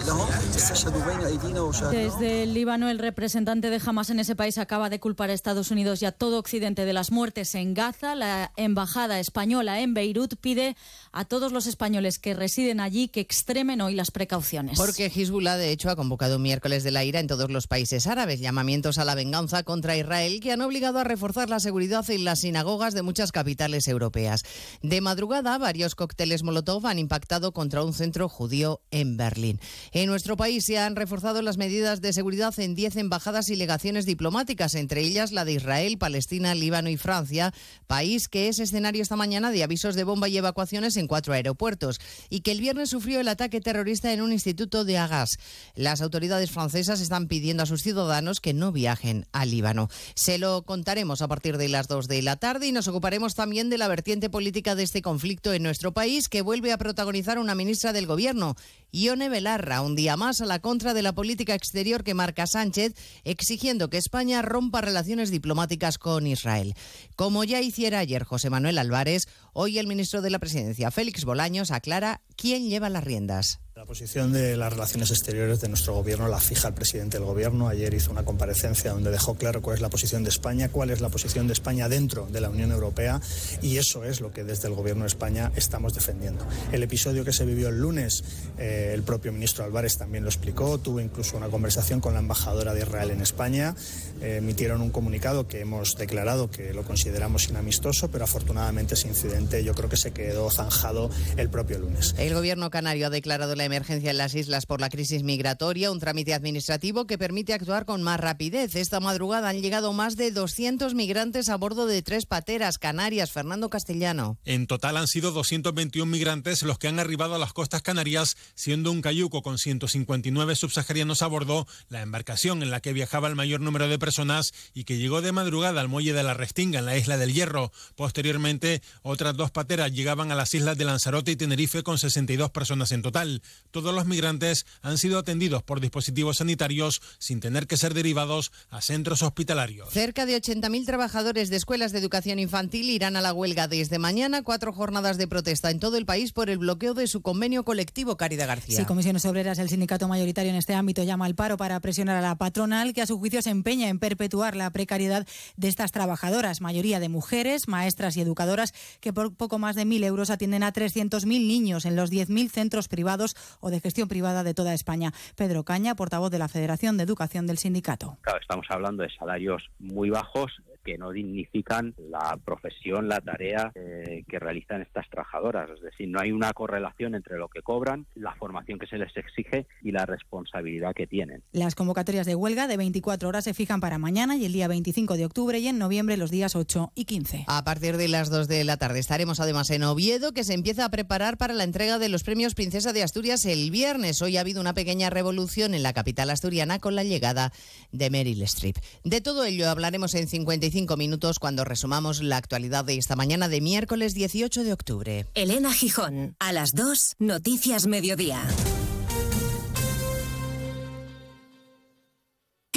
Desde el Líbano, el representante de Hamas en ese país acaba de culpar a Estados Unidos y a todo Occidente de las muertes en Gaza. La embajada española en Beirut pide a todos los españoles que residen allí que extremen hoy las precauciones. Porque Hezbollah, de hecho, ha convocado un miércoles de la ira en todos los países árabes, llamamientos a la venganza contra Israel que han obligado a reforzar la seguridad en las sinagogas de muchas capitales europeas. De madrugada, varios cócteles Molotov han impactado contra un centro judío en Berlín. En nuestro país se han reforzado las medidas de seguridad en 10 embajadas y legaciones diplomáticas, entre ellas la de Israel, Palestina, Líbano y Francia, país que es escenario esta mañana de avisos de bomba y evacuaciones en cuatro aeropuertos y que el viernes sufrió el ataque terrorista en un instituto de Agas. Las autoridades francesas están pidiendo a sus ciudadanos que no viajen al Líbano. Se lo contaremos a partir de las dos de la tarde y nos ocuparemos también de la vertiente política de este conflicto en nuestro país que vuelve a protagonizar una ministra del Gobierno, Ione Belarra, un día más a la contra de la política exterior que marca Sánchez, exigiendo que España rompa relaciones diplomáticas con Israel. Como ya ayer José Manuel Álvarez, hoy el ministro de la Presidencia, Félix Bolaños, aclara quién lleva las riendas. La posición de las relaciones exteriores de nuestro gobierno la fija el presidente del gobierno. Ayer hizo una comparecencia donde dejó claro cuál es la posición de España, cuál es la posición de España dentro de la Unión Europea y eso es lo que desde el gobierno de España estamos defendiendo. El episodio que se vivió el lunes, eh, el propio ministro Álvarez también lo explicó, tuvo incluso una conversación con la embajadora de Israel en España, eh, emitieron un comunicado que hemos declarado que lo consideramos inamistoso, pero afortunadamente ese incidente yo creo que se quedó zanjado el propio lunes. El gobierno canario ha declarado la emergencia en las islas por la crisis migratoria, un trámite administrativo que permite actuar con más rapidez. Esta madrugada han llegado más de 200 migrantes a bordo de tres pateras canarias. Fernando Castellano. En total han sido 221 migrantes los que han arribado a las costas canarias, siendo un cayuco con 159 subsaharianos a bordo, la embarcación en la que viajaba el mayor número de personas y que llegó de madrugada al muelle de la Restinga en la isla del Hierro. Posteriormente, otras dos pateras llegaban a las islas de Lanzarote y Tenerife con 62 personas en total. Todos los migrantes han sido atendidos por dispositivos sanitarios sin tener que ser derivados a centros hospitalarios. Cerca de 80.000 trabajadores de escuelas de educación infantil irán a la huelga desde mañana, cuatro jornadas de protesta en todo el país por el bloqueo de su convenio colectivo, Caridad García. Sí, Comisiones Obreras, el sindicato mayoritario en este ámbito, llama al paro para presionar a la patronal, que a su juicio se empeña en perpetuar la precariedad de estas trabajadoras, mayoría de mujeres, maestras y educadoras, que por poco más de 1.000 euros atienden a 300.000 niños en los 10.000 centros privados o de gestión privada de toda España. Pedro Caña, portavoz de la Federación de Educación del sindicato. Claro, estamos hablando de salarios muy bajos que no dignifican la profesión, la tarea eh, que realizan estas trabajadoras. Es decir, no hay una correlación entre lo que cobran, la formación que se les exige y la responsabilidad que tienen. Las convocatorias de huelga de 24 horas se fijan para mañana y el día 25 de octubre y en noviembre los días 8 y 15. A partir de las 2 de la tarde estaremos además en Oviedo, que se empieza a preparar para la entrega de los premios Princesa de Asturias el viernes. Hoy ha habido una pequeña revolución en la capital asturiana con la llegada de Meryl Streep. De todo ello hablaremos en 55 minutos cuando resumamos la actualidad de esta mañana de miércoles 18 de octubre. Elena Gijón, a las 2, Noticias Mediodía.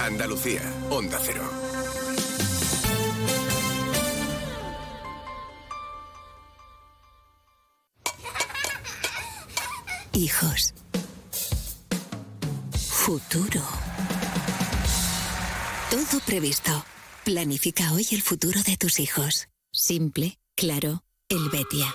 Andalucía, Onda Cero. Hijos. Futuro. Todo previsto. Planifica hoy el futuro de tus hijos. Simple, claro, Helvetia.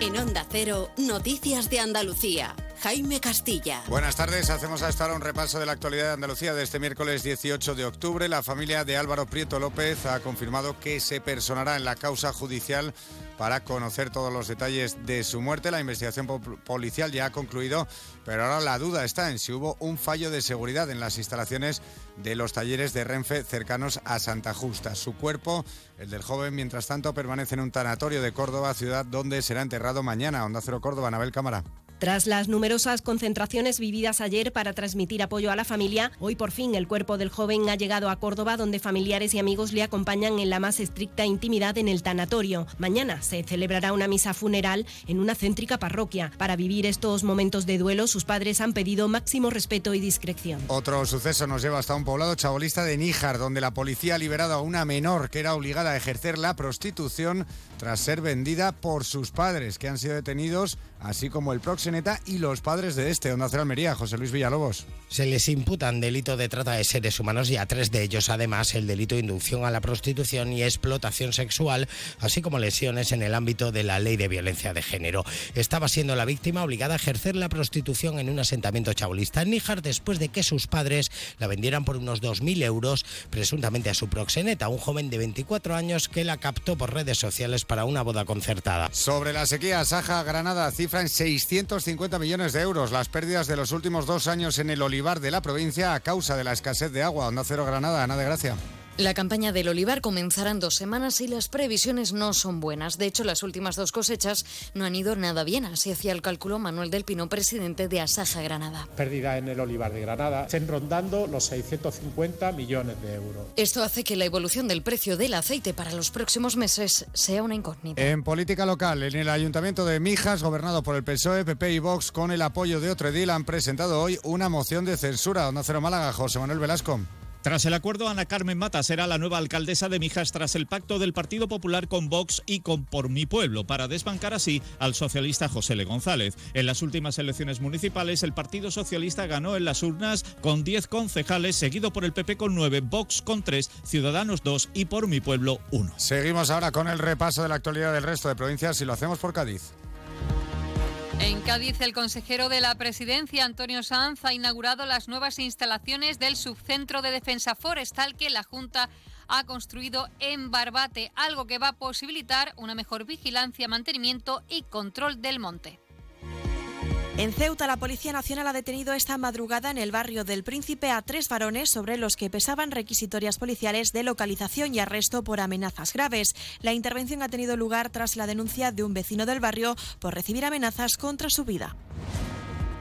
En Onda Cero, Noticias de Andalucía. Jaime Castilla. Buenas tardes, hacemos a esta hora un repaso de la actualidad de Andalucía de este miércoles 18 de octubre. La familia de Álvaro Prieto López ha confirmado que se personará en la causa judicial para conocer todos los detalles de su muerte. La investigación po- policial ya ha concluido, pero ahora la duda está en si hubo un fallo de seguridad en las instalaciones de los talleres de Renfe cercanos a Santa Justa. Su cuerpo, el del joven, mientras tanto, permanece en un tanatorio de Córdoba, ciudad donde será enterrado mañana. Onda Cero Córdoba, Anabel Cámara. Tras las numerosas concentraciones vividas ayer para transmitir apoyo a la familia, hoy por fin el cuerpo del joven ha llegado a Córdoba, donde familiares y amigos le acompañan en la más estricta intimidad en el tanatorio. Mañana se celebrará una misa funeral en una céntrica parroquia. Para vivir estos momentos de duelo, sus padres han pedido máximo respeto y discreción. Otro suceso nos lleva hasta un poblado chabolista de Níjar, donde la policía ha liberado a una menor que era obligada a ejercer la prostitución tras ser vendida por sus padres, que han sido detenidos, así como el proxeneta y los padres de este, Onda Cero Almería, José Luis Villalobos. Se les imputan delito de trata de seres humanos y a tres de ellos además el delito de inducción a la prostitución y explotación sexual, así como lesiones en el ámbito de la ley de violencia de género. Estaba siendo la víctima obligada a ejercer la prostitución en un asentamiento chabolista en Níjar después de que sus padres la vendieran por unos 2.000 euros, presuntamente a su proxeneta, un joven de 24 años que la captó por redes sociales para una boda concertada. Sobre la sequía, Saja Granada cifra en 650 millones de euros las pérdidas de los últimos dos años en el olivar de la provincia a causa de la escasez de agua. Onda Cero Granada, Ana de Gracia. La campaña del olivar comenzará en dos semanas y las previsiones no son buenas. De hecho, las últimas dos cosechas no han ido nada bien. Así hacía el cálculo Manuel del Pino, presidente de Asaja Granada. pérdida en el olivar de Granada, estén rondando los 650 millones de euros. Esto hace que la evolución del precio del aceite para los próximos meses sea una incógnita. En política local, en el ayuntamiento de Mijas, gobernado por el PSOE, PP y Vox, con el apoyo de otro edil, han presentado hoy una moción de censura. Onda Cero Málaga, José Manuel Velasco. Tras el acuerdo, Ana Carmen Mata será la nueva alcaldesa de Mijas tras el pacto del Partido Popular con Vox y con Por mi Pueblo, para desbancar así al socialista José L. González. En las últimas elecciones municipales, el Partido Socialista ganó en las urnas con 10 concejales, seguido por el PP con 9, Vox con 3, Ciudadanos 2 y Por mi Pueblo 1. Seguimos ahora con el repaso de la actualidad del resto de provincias y lo hacemos por Cádiz. En Cádiz, el consejero de la presidencia, Antonio Sanz, ha inaugurado las nuevas instalaciones del subcentro de defensa forestal que la Junta ha construido en Barbate, algo que va a posibilitar una mejor vigilancia, mantenimiento y control del monte. En Ceuta, la Policía Nacional ha detenido esta madrugada en el barrio del Príncipe a tres varones sobre los que pesaban requisitorias policiales de localización y arresto por amenazas graves. La intervención ha tenido lugar tras la denuncia de un vecino del barrio por recibir amenazas contra su vida.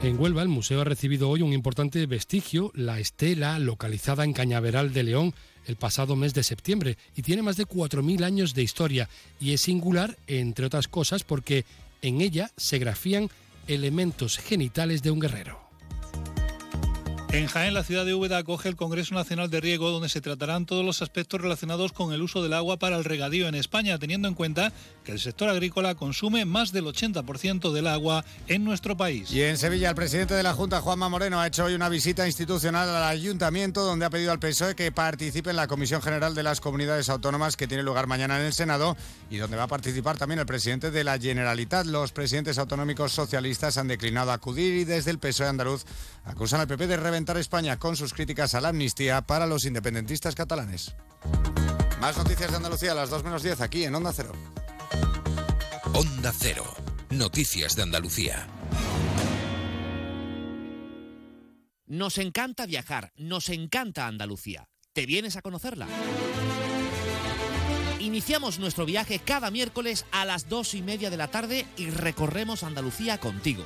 En Huelva, el museo ha recibido hoy un importante vestigio, la estela localizada en Cañaveral de León el pasado mes de septiembre y tiene más de 4.000 años de historia y es singular, entre otras cosas, porque en ella se grafían elementos genitales de un guerrero. En Jaén, la ciudad de Úbeda acoge el Congreso Nacional de Riego, donde se tratarán todos los aspectos relacionados con el uso del agua para el regadío en España, teniendo en cuenta que el sector agrícola consume más del 80% del agua en nuestro país. Y en Sevilla, el presidente de la Junta, Juanma Moreno, ha hecho hoy una visita institucional al ayuntamiento, donde ha pedido al PSOE que participe en la Comisión General de las Comunidades Autónomas, que tiene lugar mañana en el Senado, y donde va a participar también el presidente de la Generalitat. Los presidentes autonómicos socialistas han declinado acudir y desde el PSOE andaluz acusan al PP de reventar España con sus críticas a la amnistía para los independentistas catalanes. Más noticias de Andalucía a las 2 menos 10 aquí en Onda Cero. Onda Cero. Noticias de Andalucía. Nos encanta viajar, nos encanta Andalucía. ¿Te vienes a conocerla? Iniciamos nuestro viaje cada miércoles a las dos y media de la tarde y recorremos Andalucía contigo.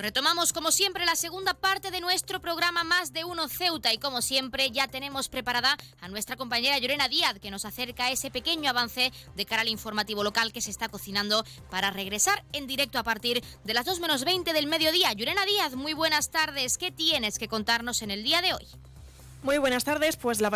Pues retomamos como siempre la segunda parte de nuestro programa Más de Uno Ceuta y como siempre ya tenemos preparada a nuestra compañera Llorena Díaz que nos acerca ese pequeño avance de cara al informativo local que se está cocinando para regresar en directo a partir de las 2 menos 20 del mediodía. Llorena Díaz, muy buenas tardes. ¿Qué tienes que contarnos en el día de hoy? Muy buenas tardes. Pues la,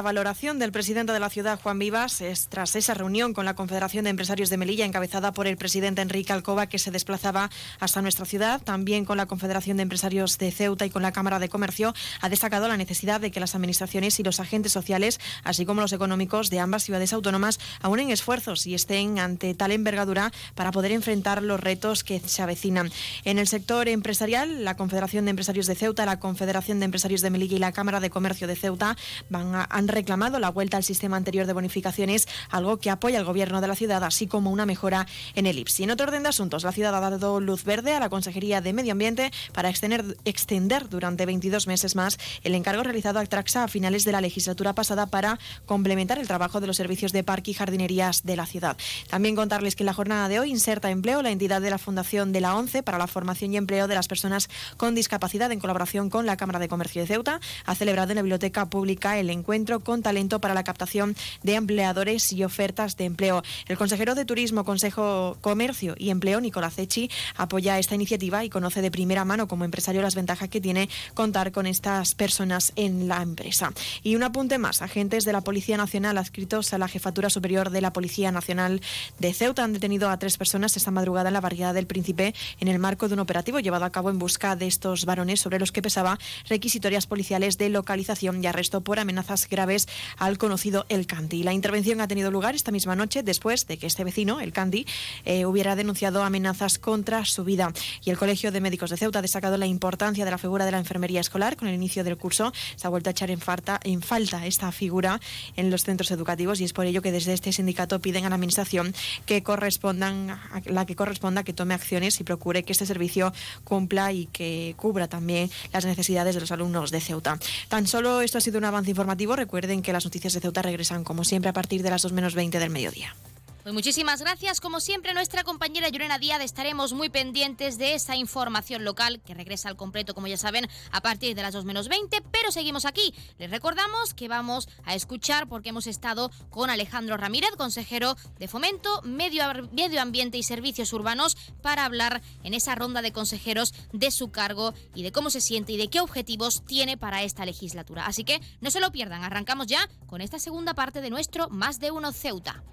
valoración del presidente de la ciudad, Juan Vivas, es tras esa reunión con la Confederación de Empresarios de Melilla, encabezada por el presidente Enrique Alcoba, que se desplazaba hasta nuestra ciudad, también con la Confederación de Empresarios de Ceuta y con la Cámara de Comercio, ha destacado la necesidad de que las administraciones y los agentes sociales, así como los económicos de ambas ciudades autónomas, aunen esfuerzos y estén ante tal envergadura para poder enfrentar los retos que se avecinan. En el sector empresarial, la Confederación de Empresarios de Ceuta, la Confederación de Empresarios de Melilla y la Cámara de Comercio de Ceuta han reclamado la vuelta al sistema anterior de bonificaciones, algo que apoya el gobierno de la ciudad, así como una mejora en el IPS. Y en otro orden de asuntos, la ciudad ha dado luz verde a la Consejería de Medio Ambiente para extender, extender durante 22 meses más el encargo realizado a Traxa a finales de la legislatura pasada para complementar el trabajo de los servicios de parque y jardinerías de la ciudad. También contarles que en la jornada de hoy inserta empleo la entidad de la Fundación de la ONCE para la formación y empleo de las personas con discapacidad en colaboración con la Cámara de Comercio de Ceuta ha celebrado en Biblioteca Pública el encuentro con talento para la captación de empleadores y ofertas de empleo. El consejero de Turismo, Consejo Comercio y Empleo, Nicolás Echi, apoya esta iniciativa y conoce de primera mano como empresario las ventajas que tiene contar con estas personas en la empresa. Y un apunte más, agentes de la Policía Nacional adscritos a la Jefatura Superior de la Policía Nacional de Ceuta han detenido a tres personas esta madrugada en la barriada del Príncipe en el marco de un operativo llevado a cabo en busca de estos varones sobre los que pesaba requisitorias policiales de localización y arresto por amenazas graves al conocido El Candy. La intervención ha tenido lugar esta misma noche después de que este vecino, El Candy, eh, hubiera denunciado amenazas contra su vida. Y el Colegio de Médicos de Ceuta ha destacado la importancia de la figura de la enfermería escolar. Con el inicio del curso se ha vuelto a echar en falta, en falta esta figura en los centros educativos y es por ello que desde este sindicato piden a la Administración que correspondan, a la que corresponda que tome acciones y procure que este servicio cumpla y que cubra también las necesidades de los alumnos de Ceuta. Tan solo esto ha sido un avance informativo. Recuerden que las noticias de Ceuta regresan como siempre a partir de las 2 menos 20 del mediodía. Pues muchísimas gracias. Como siempre, nuestra compañera Llorena Díaz estaremos muy pendientes de esa información local que regresa al completo, como ya saben, a partir de las 2 menos 20. Pero seguimos aquí. Les recordamos que vamos a escuchar, porque hemos estado con Alejandro Ramírez, consejero de Fomento, Medio, Medio Ambiente y Servicios Urbanos, para hablar en esa ronda de consejeros de su cargo y de cómo se siente y de qué objetivos tiene para esta legislatura. Así que no se lo pierdan. Arrancamos ya con esta segunda parte de nuestro Más de Uno Ceuta.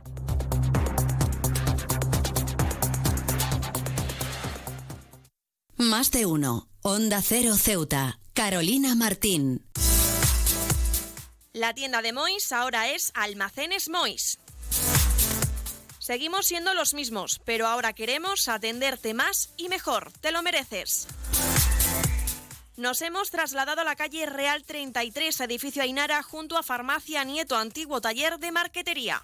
Más de uno. Onda Cero Ceuta. Carolina Martín. La tienda de Mois ahora es Almacenes Mois. Seguimos siendo los mismos, pero ahora queremos atenderte más y mejor. Te lo mereces. Nos hemos trasladado a la calle Real 33, edificio Ainara, junto a Farmacia Nieto, antiguo taller de marquetería.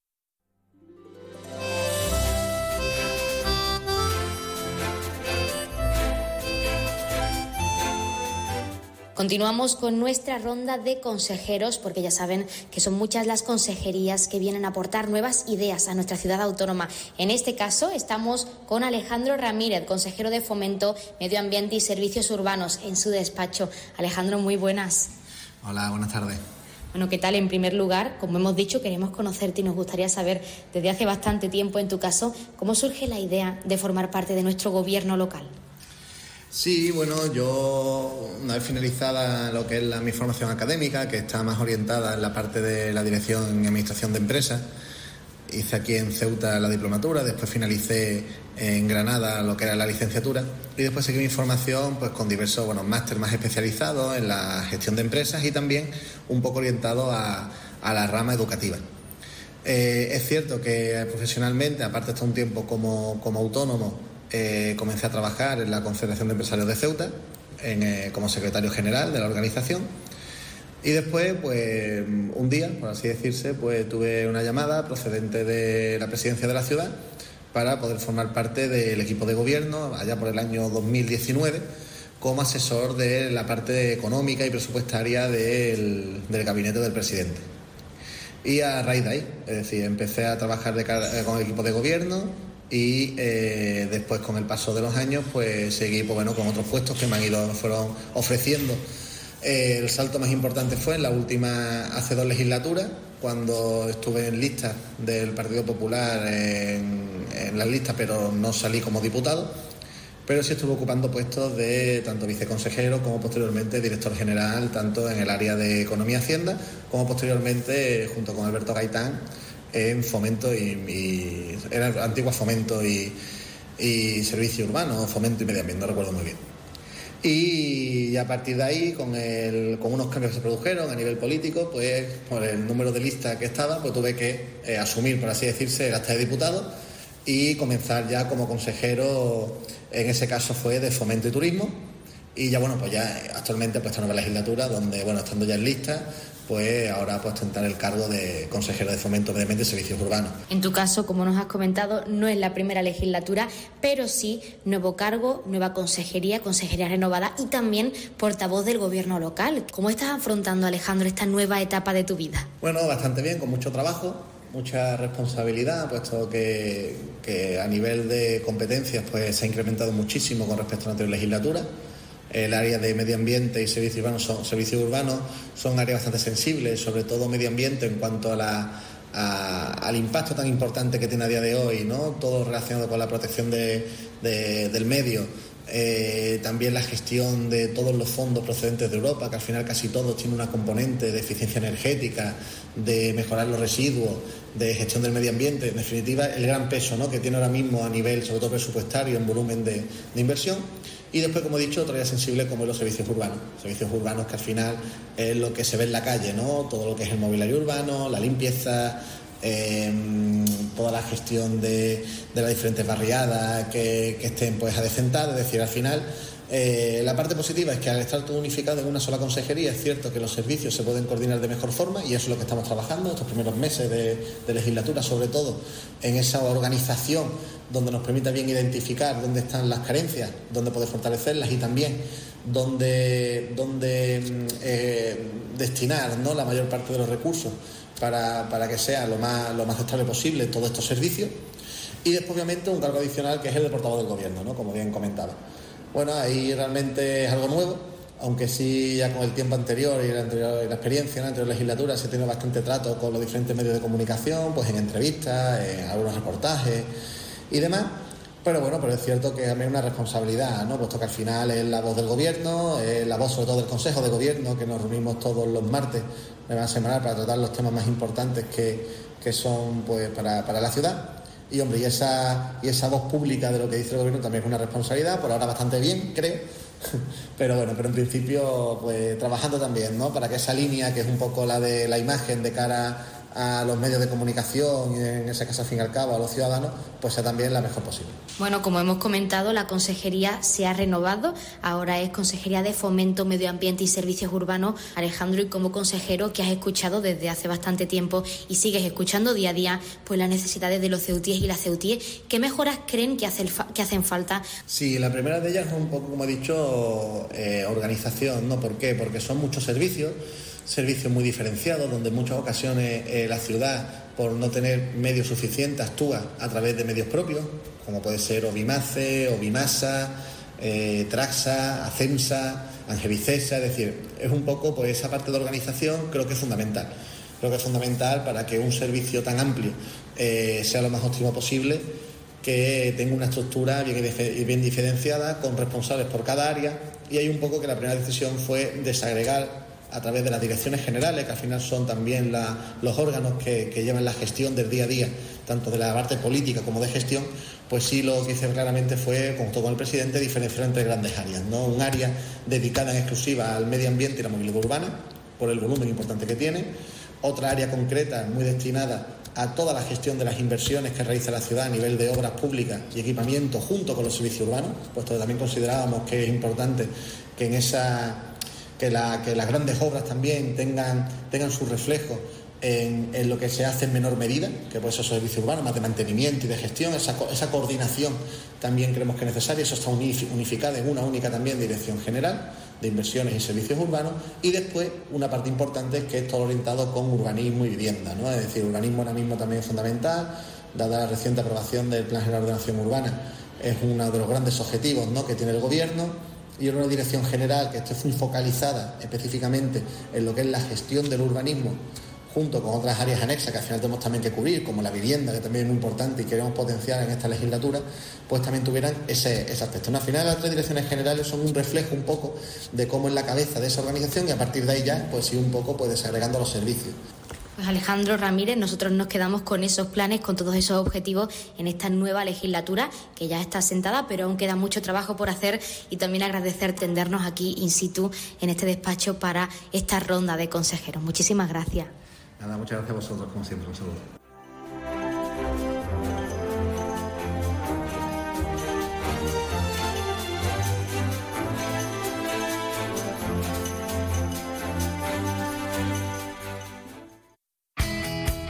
Continuamos con nuestra ronda de consejeros, porque ya saben que son muchas las consejerías que vienen a aportar nuevas ideas a nuestra ciudad autónoma. En este caso estamos con Alejandro Ramírez, consejero de Fomento, Medio Ambiente y Servicios Urbanos, en su despacho. Alejandro, muy buenas. Hola, buenas tardes. Bueno, ¿qué tal? En primer lugar, como hemos dicho, queremos conocerte y nos gustaría saber, desde hace bastante tiempo en tu caso, cómo surge la idea de formar parte de nuestro gobierno local. Sí, bueno, yo una vez finalizada lo que es mi formación académica, que está más orientada en la parte de la dirección en administración de empresas, hice aquí en Ceuta la diplomatura, después finalicé en Granada lo que era la licenciatura y después seguí mi formación pues con diversos bueno, máster más especializados en la gestión de empresas y también un poco orientado a, la rama educativa. Eh, es cierto que profesionalmente, aparte de un tiempo como autónomo, eh, comencé a trabajar en la Confederación de Empresarios de Ceuta eh, como secretario general de la organización. Y después, pues un día, por así decirse, pues tuve una llamada procedente de la presidencia de la ciudad para poder formar parte del equipo de gobierno allá por el año 2019 como asesor de la parte económica y presupuestaria del, del gabinete del presidente. Y a raíz de ahí, es decir, empecé a trabajar cara- con el equipo de gobierno, y eh, después con el paso de los años pues seguí pues, bueno, con otros puestos que me han ido fueron ofreciendo. Eh, el salto más importante fue en la última hace dos legislaturas cuando estuve en listas del Partido Popular en, en las listas pero no salí como diputado pero sí estuve ocupando puestos de tanto viceconsejero como posteriormente director general, tanto en el área de Economía y Hacienda, como posteriormente, junto con Alberto Gaitán, en Fomento y, era antigua Fomento y, Servicio Urbano, Fomento y Medio Ambiente, no recuerdo muy bien. Y a partir de ahí, con, unos cambios que se produjeron a nivel político, pues por el número de lista que estaba, pues tuve que eh, asumir, por así decirse, el acta de diputado y comenzar ya como consejero, en ese caso fue de Fomento y Turismo. Y ya bueno, pues ya actualmente pues esta nueva legislatura, donde bueno, estando ya en lista, pues ahora pues tentar el cargo de consejero de fomento de y servicios urbanos. En tu caso, como nos has comentado, no es la primera legislatura, pero sí nuevo cargo, nueva consejería, consejería renovada y también portavoz del gobierno local. ¿Cómo estás afrontando, Alejandro, esta nueva etapa de tu vida? Bueno, bastante bien, con mucho trabajo, mucha responsabilidad, puesto que, que a nivel de competencias pues se ha incrementado muchísimo con respecto a la anterior legislatura el área de medio ambiente y servicios urbanos son, servicios urbanos son áreas bastante sensibles, sobre todo medio ambiente en cuanto al impacto tan importante que tiene a día de hoy, ¿no? todo relacionado con la protección del medio. Eh, también la gestión de todos los fondos procedentes de Europa, que al final casi todos tienen una componente de eficiencia energética, de mejorar los residuos, de gestión del medio ambiente, en definitiva el gran peso ¿no? que tiene ahora mismo a nivel, sobre todo presupuestario, en volumen de inversión. Y después, como he dicho, otra área sensible como los servicios urbanos. Servicios urbanos que al final es lo que se ve en la calle, ¿no? Todo lo que es el mobiliario urbano, la limpieza, em, toda la gestión de, las diferentes barriadas que, que estén pues adecentadas. Es decir, al final eh, la parte positiva es que al estar todo unificado en una sola consejería es cierto que los servicios se pueden coordinar de mejor forma y eso es lo que estamos trabajando estos primeros meses de, legislatura, sobre todo en esa organización donde nos permita bien identificar dónde están las carencias, dónde poder fortalecerlas y también dónde, mm, eh, destinar ¿no? la mayor parte de los recursos para, que sea lo más, lo estable posible todos estos servicios. Y después, obviamente, un cargo adicional que es el de portavoz del Gobierno, ¿no? como bien comentaba. Bueno, ahí realmente es algo nuevo, aunque sí ya con el tiempo anterior y la, experiencia en la anterior legislatura se tiene bastante trato con los diferentes medios de comunicación, pues en entrevistas, en algunos reportajes y demás. Pero bueno, pero es cierto que también es una responsabilidad, ¿no? Puesto que al final es la voz del gobierno, es la voz sobre todo del Consejo de Gobierno, que nos reunimos todos los martes de la semana para tratar los temas más importantes que, son pues para, para la ciudad. Y hombre, y esa, y esa voz pública de lo que dice el gobierno también es una responsabilidad, por ahora bastante bien, creo. Pero bueno, pero en principio, pues trabajando también, ¿no? Para que esa línea, que es un poco la de la imagen de cara a los medios de comunicación y en ese caso al fin y al cabo a los ciudadanos, pues sea también la mejor posible. Bueno, como hemos comentado, la consejería se ha renovado, ahora es Consejería de Fomento, Medio Ambiente y Servicios Urbanos. Alejandro, y como consejero que has escuchado desde hace bastante tiempo y sigues escuchando día a día, pues las necesidades de los ceutíes y las ceutíes, ¿qué mejoras creen que, que hacen falta? Sí, la primera de ellas es un poco, como he dicho, eh, organización, ¿no? ¿Por qué? Porque son muchos servicios servicios muy diferenciados, donde en muchas ocasiones eh, la ciudad, por no tener medios suficientes, actúa a través de medios propios, como puede ser Obimace, Obimasa, eh, Traxa, Acensa, Angelicesa, es decir, es un poco pues esa parte de organización creo que es fundamental. Creo que es fundamental para que un servicio tan amplio eh, sea lo más óptimo posible, que tenga una estructura bien diferenciada, con responsables por cada área, y hay un poco que la primera decisión fue desagregar a través de las direcciones generales, que al final son también los órganos que, llevan la gestión del día a día, tanto de la parte política como de gestión, pues sí lo que hice claramente fue, junto con el presidente, diferenciar entre grandes áreas. ¿no? Un área dedicada en exclusiva al medio ambiente y la movilidad urbana, por el volumen importante que tiene. Otra área concreta, muy destinada a toda la gestión de las inversiones que realiza la ciudad a nivel de obras públicas y equipamiento junto con los servicios urbanos, puesto que también considerábamos que es importante que en esa que, las grandes obras también tengan, tengan su reflejo en, lo que se hace en menor medida, que puede ser servicio urbano, más de mantenimiento y de gestión, esa, esa coordinación también creemos que es necesaria, eso está unificado en una única también dirección general de inversiones y servicios urbanos, y después una parte importante es que es todo orientado con urbanismo y vivienda, ¿no? es decir, urbanismo ahora mismo también es fundamental, dada la reciente aprobación del Plan General de Ordenación Urbana, es uno de los grandes objetivos ¿no? que tiene el Gobierno, y una dirección general que esté muy focalizada específicamente en lo que es la gestión del urbanismo junto con otras áreas anexas que al final tenemos también que cubrir, como la vivienda, que también es muy importante y queremos potenciar en esta legislatura, pues también tuvieran ese, ese aspecto. Al final las tres direcciones generales son un reflejo un poco de cómo es la cabeza de esa organización y a partir de ahí ya, pues sí, un poco pues desagregando los servicios. Pues Alejandro Ramírez, nosotros nos quedamos con esos planes, con todos esos objetivos en esta nueva legislatura que ya está sentada, pero aún queda mucho trabajo por hacer y también agradecer tendernos aquí in situ en este despacho para esta ronda de consejeros. Muchísimas gracias. Nada, muchas gracias a vosotros, como siempre. Un saludo.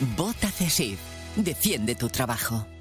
Vota CESIF. Defiende tu trabajo.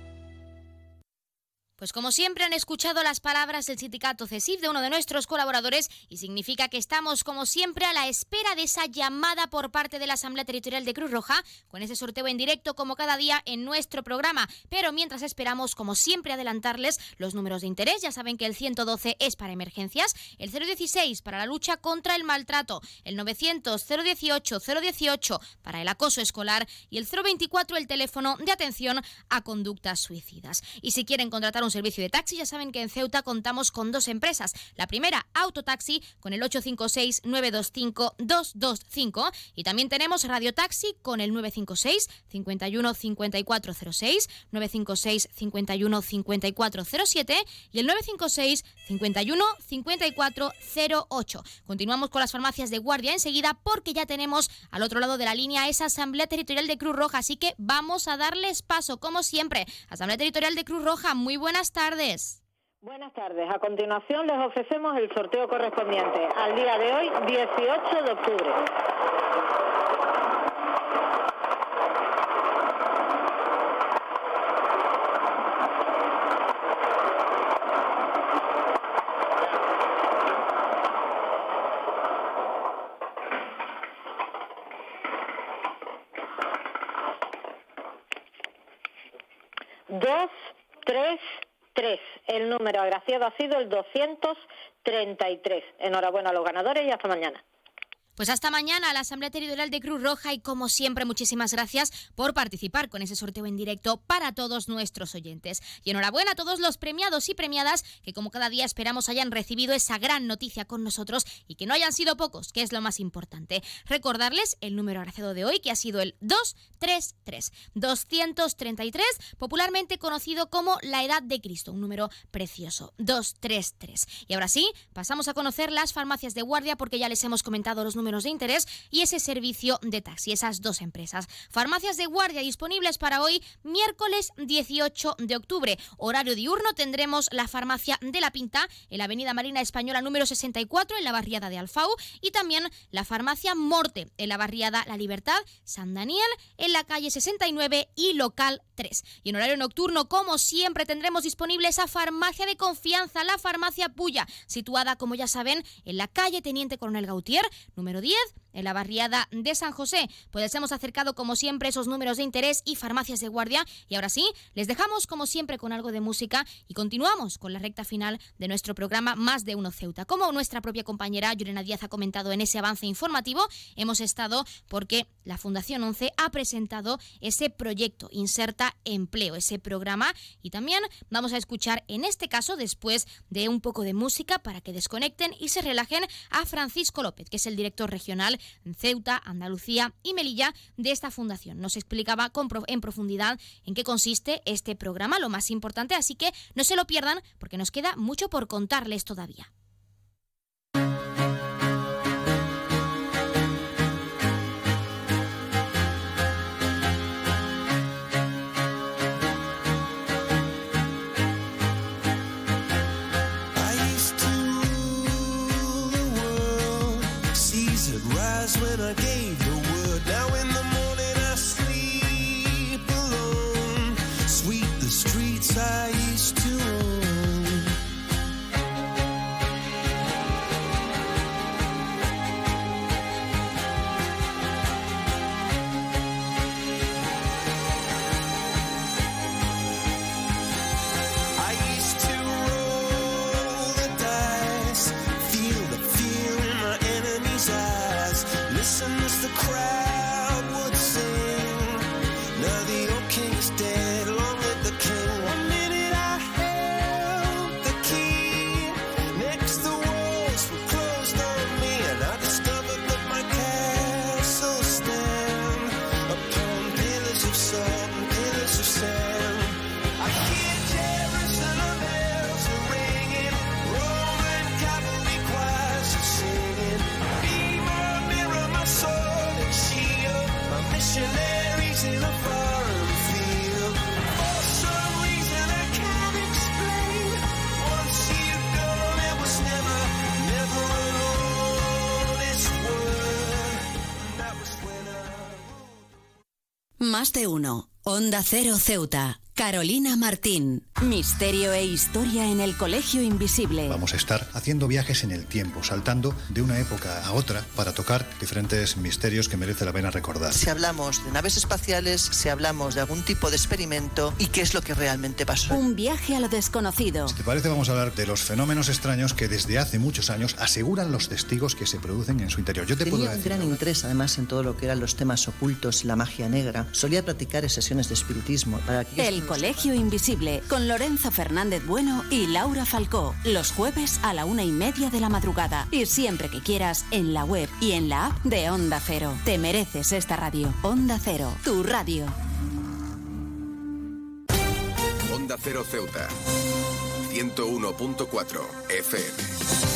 Pues como siempre han escuchado las palabras del sindicato CESIF de uno de nuestros colaboradores y significa que estamos como siempre a la espera de esa llamada por parte de la Asamblea Territorial de Cruz Roja con ese sorteo en directo como cada día en nuestro programa. Pero mientras esperamos como siempre adelantarles los números de interés, ya saben que el 112 es para emergencias, el 016 para la lucha contra el maltrato, el 900 018 018 para el acoso escolar y el 024 el teléfono de atención a conductas suicidas. Y si quieren contratar un servicio de taxi, ya saben que en Ceuta contamos con dos empresas. La primera, Autotaxi, con el 856-925-225. Y también tenemos Radio Taxi con el 956 51 5406, 956 51 5407 y el 956 51 5408. Continuamos con las farmacias de guardia enseguida porque ya tenemos al otro lado de la línea esa Asamblea Territorial de Cruz Roja, así que vamos a darles paso, como siempre. Asamblea Territorial de Cruz Roja, muy buenas tardes. Buenas tardes. A continuación les ofrecemos el sorteo correspondiente al día de hoy, 18 de octubre. Dos, tres, tres. El número agraciado ha sido el 233. Enhorabuena a los ganadores y hasta mañana. Pues hasta mañana a la Asamblea Territorial de Cruz Roja y como siempre muchísimas gracias por participar con ese sorteo en directo para todos nuestros oyentes. Y enhorabuena a todos los premiados y premiadas que como cada día esperamos hayan recibido esa gran noticia con nosotros y que no hayan sido pocos, que es lo más importante. Recordarles el número agraciado de hoy que ha sido el 233. 233, popularmente conocido como la edad de Cristo, un número precioso. 233. Y ahora sí, pasamos a conocer las farmacias de guardia porque ya les hemos comentado los números de interés y ese servicio de taxi, esas dos empresas. Farmacias de guardia disponibles para hoy, miércoles 18 de octubre. Horario diurno tendremos la farmacia de La Pinta en la Avenida Marina Española número 64 en la barriada de Alfau y también la farmacia Morte en la barriada La Libertad, San Daniel en la calle 69 y local 3. Y en horario nocturno, como siempre, tendremos disponible esa farmacia de confianza, la farmacia Puya, situada, como ya saben, en la calle Teniente Coronel Gautier, número 10, en la barriada de San José. Pues les hemos acercado, como siempre, esos números de interés y farmacias de guardia. Y ahora sí, les dejamos, como siempre, con algo de música y continuamos con la recta final de nuestro programa Más de Uno Ceuta. Como nuestra propia compañera Llorena Díaz ha comentado en ese avance informativo, hemos estado porque la Fundación 11 ha presentado ese proyecto Inserta Empleo, ese programa. Y también vamos a escuchar, en este caso, después de un poco de música para que desconecten y se relajen a Francisco López, que es el director regional Ceuta, Andalucía y Melilla de esta fundación. Nos explicaba en profundidad en qué consiste este programa, lo más importante, así que no se lo pierdan porque nos queda mucho por contarles todavía. When I gave Más de uno. Onda Cero Ceuta. Carolina Martín. Misterio e historia en el Colegio Invisible. Vamos a estar haciendo viajes en el tiempo, saltando de una época a otra para tocar diferentes misterios que merece la pena recordar. Si hablamos de naves espaciales, si hablamos de algún tipo de experimento y qué es lo que realmente pasó. Un viaje a lo desconocido. Si te parece, vamos a hablar de los fenómenos extraños que desde hace muchos años aseguran los testigos que se producen en su interior. Yo te Tenía puedo un decir. gran interés además en todo lo que eran los temas ocultos y la magia negra. Solía practicar sesiones de espiritismo. Para aquellos Colegio Invisible con Lorenzo Fernández Bueno y Laura Falcó. Los jueves a la una y media de la madrugada. Y siempre que quieras en la web y en la app de Onda Cero. Te mereces esta radio. Onda Cero, tu radio. Onda Cero Ceuta. 101.4 FM.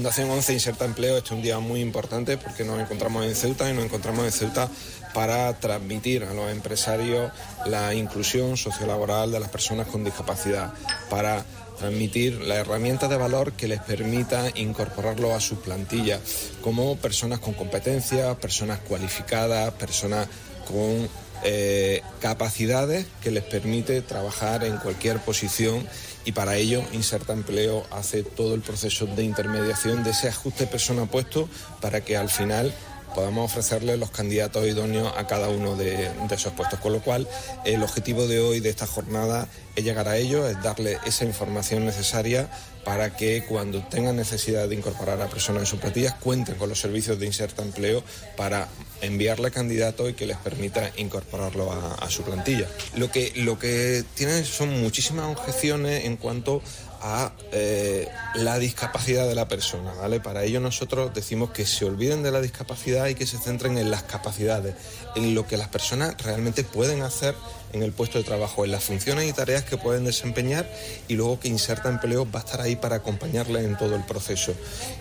Fundación 11 Inserta Empleo este es un día muy importante porque nos encontramos en Ceuta y nos encontramos en Ceuta para transmitir a los empresarios la inclusión sociolaboral de las personas con discapacidad, para transmitir la herramienta de valor que les permita incorporarlo a su plantilla como personas con competencias, personas cualificadas, personas con eh, capacidades que les permite trabajar en cualquier posición y para ello Inserta Empleo hace todo el proceso de intermediación de ese ajuste persona-puesto para que al final podamos ofrecerle los candidatos idóneos a cada uno de, de esos puestos. Con lo cual, el objetivo de hoy, de esta jornada, es llegar a ellos, es darle esa información necesaria para que cuando tengan necesidad de incorporar a personas en sus plantillas cuenten con los servicios de Inserta Empleo para enviarle candidatos y que les permita incorporarlo a, su plantilla. Lo que, lo que tienen son muchísimas objeciones en cuanto a eh, la discapacidad de la persona, ¿vale? Para ello nosotros decimos que se olviden de la discapacidad y que se centren en las capacidades, en lo que las personas realmente pueden hacer en el puesto de trabajo, en las funciones y tareas que pueden desempeñar y luego que Inserta Empleo va a estar ahí para acompañarles en todo el proceso,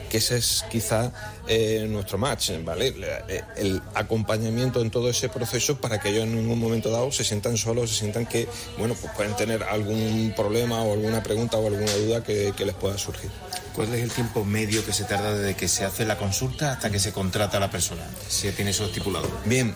que ese es quizá eh, nuestro match, ¿vale? Eh, El acompañamiento en todo ese proceso para que ellos en ningún momento dado se sientan solos, se sientan que, bueno, pues pueden tener algún problema o alguna pregunta o alguna duda que, que les pueda surgir. ¿Cuál es el tiempo medio que se tarda desde que se hace la consulta hasta que se contrata a la persona? Si tiene eso estipulado. Bien,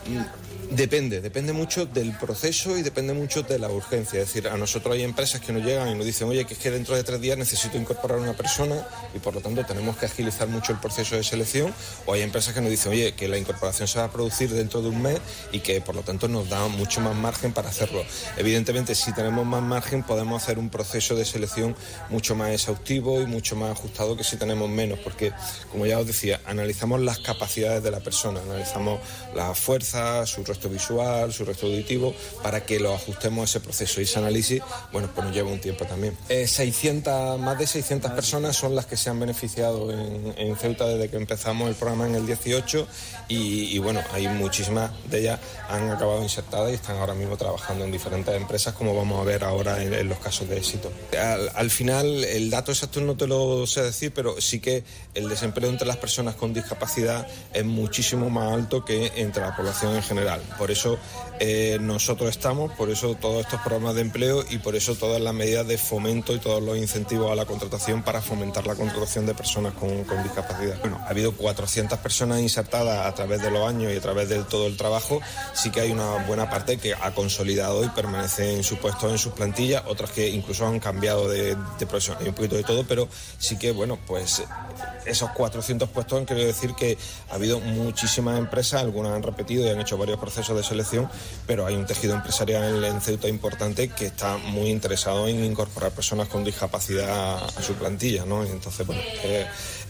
Depende, depende mucho del proceso y depende mucho de la urgencia. Es decir, a nosotros hay empresas que nos llegan y nos dicen, oye, que es que dentro de tres días necesito incorporar a una persona y por lo tanto tenemos que agilizar mucho el proceso de selección. O hay empresas que nos dicen, oye, que la incorporación se va a producir dentro de un mes y que por lo tanto nos da mucho más margen para hacerlo. Evidentemente, si tenemos más margen, podemos hacer un proceso de selección mucho más exhaustivo y mucho más ajustado que si tenemos menos, porque, como ya os decía, analizamos las capacidades de la persona, analizamos la fuerza, su resto visual, su resto auditivo, para que lo ajustemos a ese proceso. Y ese análisis, bueno, pues nos lleva un tiempo también. Eh, 600, más de 600 personas son las que se han beneficiado en, en Ceuta desde que empezamos el programa en el 18 y, y, bueno, hay muchísimas de ellas han acabado insertadas y están ahora mismo trabajando en diferentes empresas, como vamos a ver ahora en, en los casos de éxito. Al, al final, el dato exacto no te lo sé decir, pero sí que el desempleo entre las personas con discapacidad es muchísimo más alto que entre la población en general. Por eso eh, nosotros estamos, por eso todos estos programas de empleo y por eso todas las medidas de fomento y todos los incentivos a la contratación para fomentar la contratación de personas con, discapacidad. Bueno, ha habido 400 personas insertadas a través de los años y a través de todo el trabajo. Sí que hay una buena parte que ha consolidado y permanece en su puesto, en sus plantillas, otras que incluso han cambiado de, de profesión. Hay un poquito de todo, pero sí que, bueno, pues esos 400 puestos querido decir que ha habido muchísimas empresas, algunas han repetido y han hecho varios procesos de selección, pero hay un tejido empresarial en Ceuta importante que está muy interesado en incorporar personas con discapacidad a, su plantilla, ¿no? Entonces, bueno,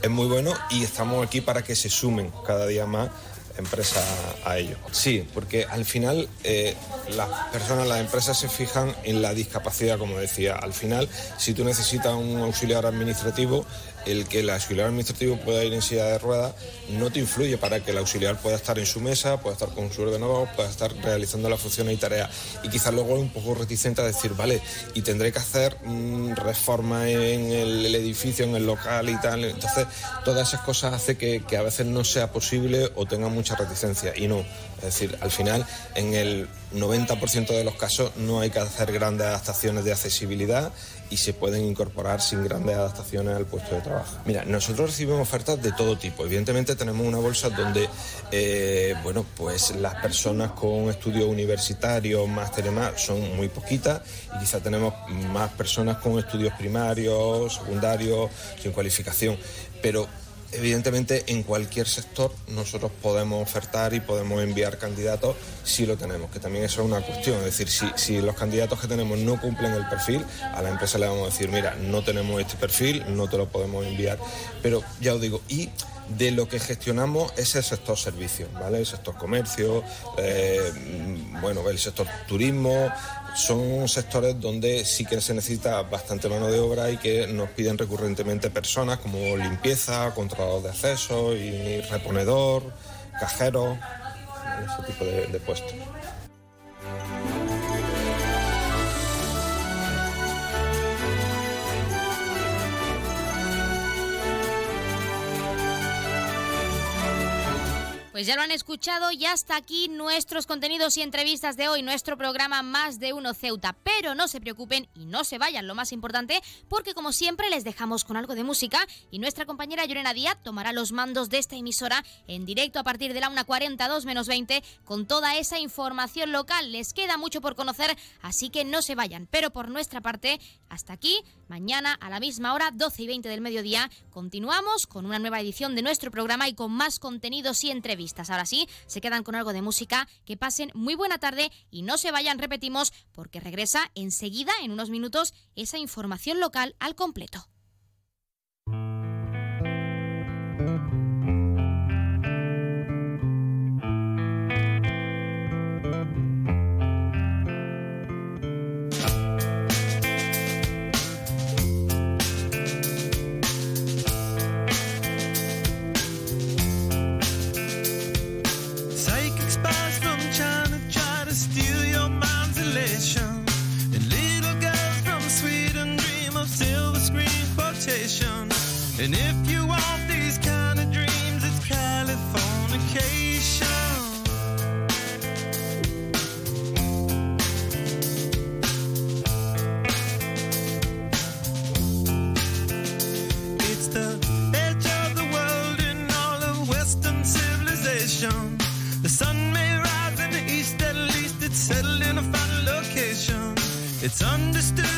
es muy bueno y estamos aquí para que se sumen cada día más empresas a ello. Sí, porque al final eh, las personas, las empresas se fijan en la discapacidad, como decía. Al final, si tú necesitas un auxiliar administrativo, el que el auxiliar administrativo pueda ir en silla de ruedas no te influye para que el auxiliar pueda estar en su mesa, pueda estar con su ordenador, pueda estar realizando las funciones y tareas. Y quizás luego es un poco reticente a decir, vale, y tendré que hacer mm, reforma en el, edificio, en el local y tal. Entonces, todas esas cosas hace que, que a veces no sea posible o tenga mucha reticencia. Y no, es decir, al final, en el 90% de los casos no hay que hacer grandes adaptaciones de accesibilidad y se pueden incorporar sin grandes adaptaciones al puesto de trabajo. Mira, nosotros recibimos ofertas de todo tipo. Evidentemente tenemos una bolsa donde, eh, bueno, pues las personas con estudios universitarios, máster y más, son muy poquitas y quizá tenemos más personas con estudios primarios, secundarios, sin cualificación. Pero Evidentemente, en cualquier sector nosotros podemos ofertar y podemos enviar candidatos si lo tenemos, que también eso es una cuestión. Es decir, si, si, los candidatos que tenemos no cumplen el perfil, a la empresa le vamos a decir, mira, no tenemos este perfil, no te lo podemos enviar. Pero ya os digo, y de lo que gestionamos es el sector servicios, ¿vale? El sector comercio, eh, bueno, el sector turismo, son sectores donde sí que se necesita bastante mano de obra y que nos piden recurrentemente personas como limpieza, controlador de acceso y reponedor, cajero, ese tipo de, de puestos. Pues ya lo han escuchado y hasta aquí nuestros contenidos y entrevistas de hoy, nuestro programa Más de Uno Ceuta. Pero no se preocupen y no se vayan, lo más importante, porque como siempre les dejamos con algo de música y nuestra compañera Llorena Díaz tomará los mandos de esta emisora en directo a partir de la 1.42 menos 20 con toda esa información local. Les queda mucho por conocer, así que no se vayan. Pero por nuestra parte, hasta aquí, mañana a la misma hora, 12 y 20 del mediodía, continuamos con una nueva edición de nuestro programa y con más contenidos y entrevistas. Ahora sí, se quedan con algo de música, que pasen muy buena tarde y no se vayan, repetimos, porque regresa enseguida, en unos minutos, esa información local al completo. It's understood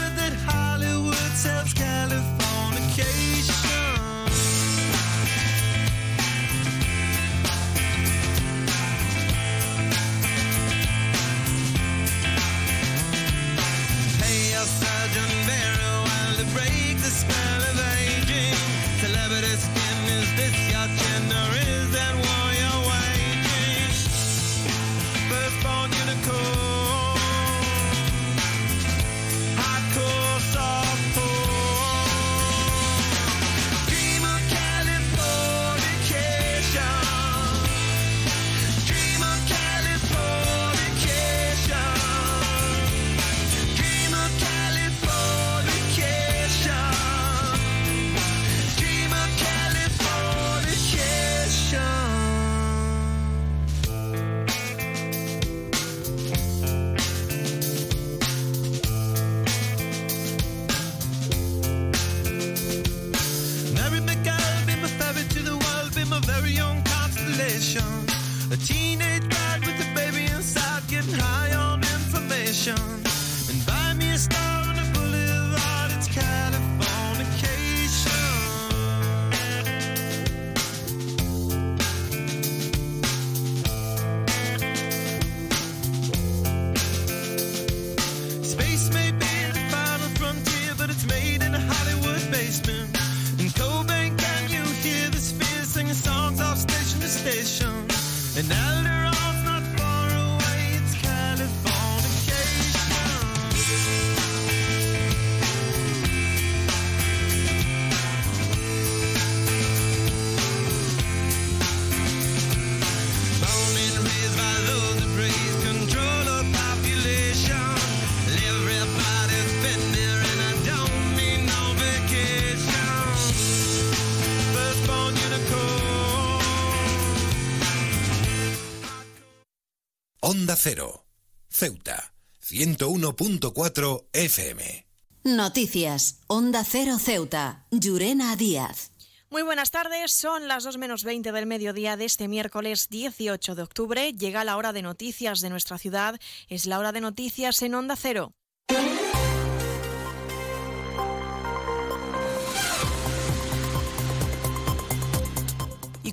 0. Ceuta, 101.4 FM. Noticias, Onda cero Ceuta, Llurena Díaz. Muy buenas tardes, son las 2 menos 20 del mediodía de este miércoles 18 de octubre. Llega la hora de noticias de nuestra ciudad, es la hora de noticias en Onda Cero.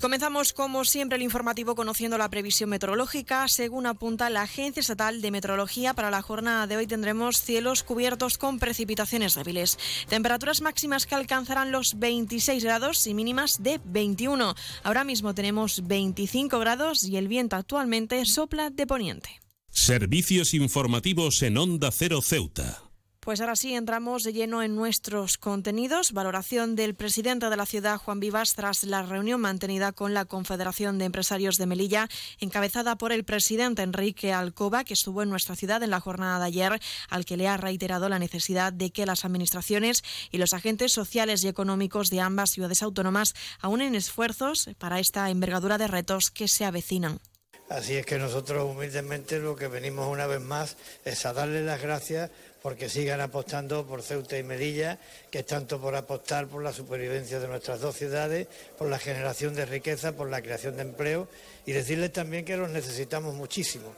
Comenzamos, como siempre, el informativo conociendo la previsión meteorológica. Según apunta la Agencia Estatal de Meteorología, para la jornada de hoy tendremos cielos cubiertos con precipitaciones débiles. Temperaturas máximas que alcanzarán los 26 grados y mínimas de 21. Ahora mismo tenemos 25 grados y el viento actualmente sopla de poniente. Servicios informativos en Onda Cero Ceuta. Pues ahora sí, entramos de lleno en nuestros contenidos. Valoración del presidente de la ciudad, Juan Vivas, tras la reunión mantenida con la Confederación de Empresarios de Melilla, encabezada por el presidente Enrique Alcoba, que estuvo en nuestra ciudad en la jornada de ayer, al que le ha reiterado la necesidad de que las administraciones y los agentes sociales y económicos de ambas ciudades autónomas aúnen esfuerzos para esta envergadura de retos que se avecinan. Así es que nosotros humildemente lo que venimos una vez más es a darle las gracias porque sigan apostando por Ceuta y Melilla, que es tanto por apostar por la supervivencia de nuestras dos ciudades, por la generación de riqueza, por la creación de empleo y decirles también que los necesitamos muchísimo.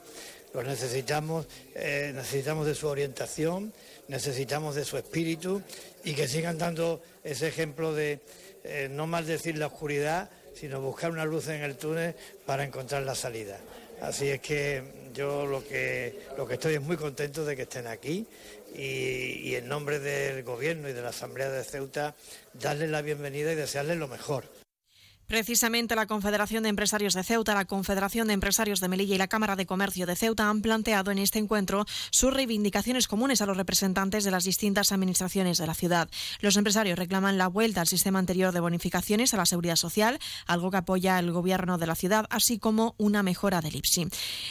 Los necesitamos, eh, necesitamos de su orientación, necesitamos de su espíritu y que sigan dando ese ejemplo de eh, no más decir la oscuridad, sino buscar una luz en el túnel para encontrar la salida. Así es que yo lo que, lo que estoy es muy contento de que estén aquí y, y en nombre del Gobierno y de la Asamblea de Ceuta darles la bienvenida y desearles lo mejor. Precisamente la Confederación de Empresarios de Ceuta, la Confederación de Empresarios de Melilla y la Cámara de Comercio de Ceuta han planteado en este encuentro sus reivindicaciones comunes a los representantes de las distintas administraciones de la ciudad. Los empresarios reclaman la vuelta al sistema anterior de bonificaciones a la seguridad social, algo que apoya el gobierno de la ciudad, así como una mejora del IPSI.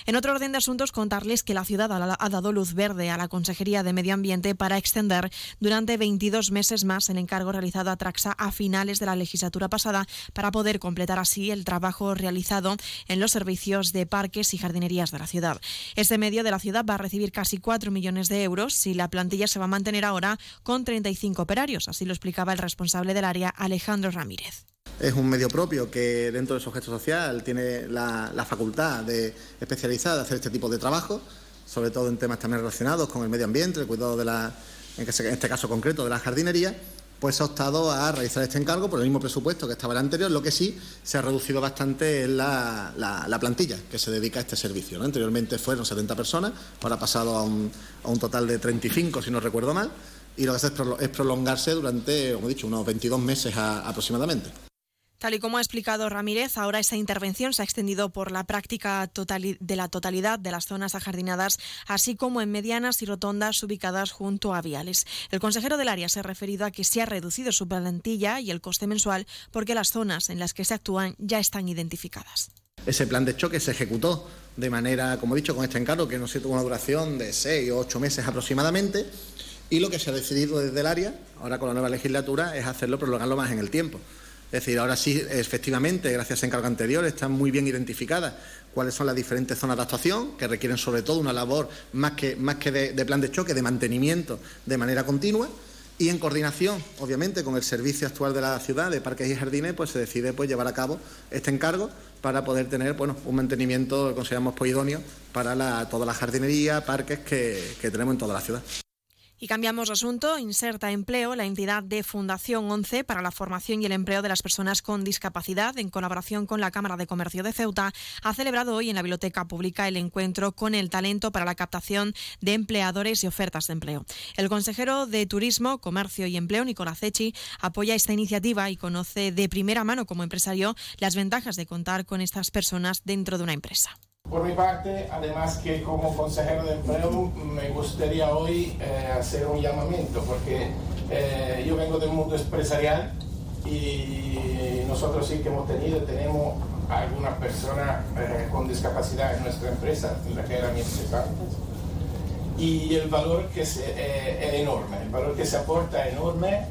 En otro orden de asuntos, contarles que la ciudad ha dado luz verde a la Consejería de Medio Ambiente para extender durante 22 meses más el encargo realizado a Traxa a finales de la legislatura pasada para poder poder completar así el trabajo realizado en los servicios de parques y jardinerías de la ciudad. Este medio de la ciudad va a recibir casi 4 millones de euros y la plantilla se va a mantener ahora con 35 operarios, así lo explicaba el responsable del área, Alejandro Ramírez. Es un medio propio que dentro de su objeto social tiene la, la facultad de especializada de hacer este tipo de trabajo, sobre todo en temas también relacionados con el medio ambiente, el cuidado de la, en este caso concreto, de la jardinería pues ha optado a realizar este encargo por el mismo presupuesto que estaba el anterior, lo que sí se ha reducido bastante la, la, la plantilla que se dedica a este servicio. Anteriormente fueron 70 personas, ahora ha pasado a un, a un total de 35, si no recuerdo mal, y lo que hace es prolongarse durante, como he dicho, unos 22 meses aproximadamente. Tal y como ha explicado Ramírez, ahora esta intervención se ha extendido por la práctica de la totalidad de las zonas ajardinadas, así como en medianas y rotondas ubicadas junto a viales. El consejero del área se ha referido a que se ha reducido su plantilla y el coste mensual porque las zonas en las que se actúan ya están identificadas. Ese plan de choque se ejecutó de manera, como he dicho, con este encargo, que no sé, tuvo una duración de seis o ocho meses aproximadamente, y lo que se ha decidido desde el área, ahora con la nueva legislatura, es hacerlo, prolongarlo más en el tiempo. Es decir, ahora sí, efectivamente, gracias a encargo anterior, están muy bien identificadas cuáles son las diferentes zonas de actuación, que requieren sobre todo una labor más que, más que de, plan de choque, de mantenimiento de manera continua. Y en coordinación, obviamente, con el servicio actual de la ciudad de parques y jardines, pues se decide pues, llevar a cabo este encargo para poder tener bueno, un mantenimiento que consideramos pues, idóneo para toda la jardinería, parques que, que tenemos en toda la ciudad. Y cambiamos de asunto. Inserta Empleo, la entidad de Fundación 11 para la formación y el empleo de las personas con discapacidad, en colaboración con la Cámara de Comercio de Ceuta, ha celebrado hoy en la Biblioteca Pública el encuentro con el talento para la captación de empleadores y ofertas de empleo. El consejero de Turismo, Comercio y Empleo, Nicolás Echi, apoya esta iniciativa y conoce de primera mano como empresario las ventajas de contar con estas personas dentro de una empresa. Por mi parte, además que como consejero de empleo, me gustaría hoy eh, hacer un llamamiento, porque eh, yo vengo del mundo empresarial y nosotros sí que hemos tenido, tenemos algunas personas eh, con discapacidad en nuestra empresa, en la que era mi empresa y el valor que se, es enorme, el valor que se aporta es enorme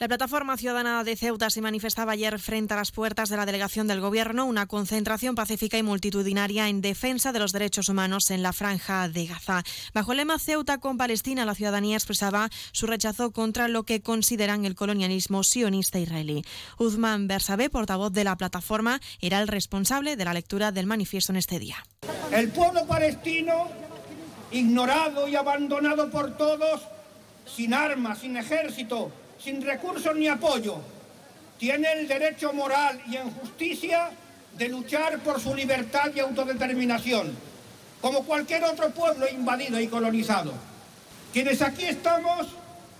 La plataforma ciudadana de Ceuta se manifestaba ayer frente a las puertas de la delegación del Gobierno, una concentración pacífica y multitudinaria en defensa de los derechos humanos en la franja de Gaza. Bajo el lema Ceuta con Palestina, la ciudadanía expresaba su rechazo contra lo que consideran el colonialismo sionista israelí. Uzman Bersabé, portavoz de la plataforma, era el responsable de la lectura del manifiesto en este día. El pueblo palestino, ignorado y abandonado por todos, sin armas, sin ejército, sin recursos ni apoyo, tiene el derecho moral y en justicia de luchar por su libertad y autodeterminación, como cualquier otro pueblo invadido y colonizado. Quienes aquí estamos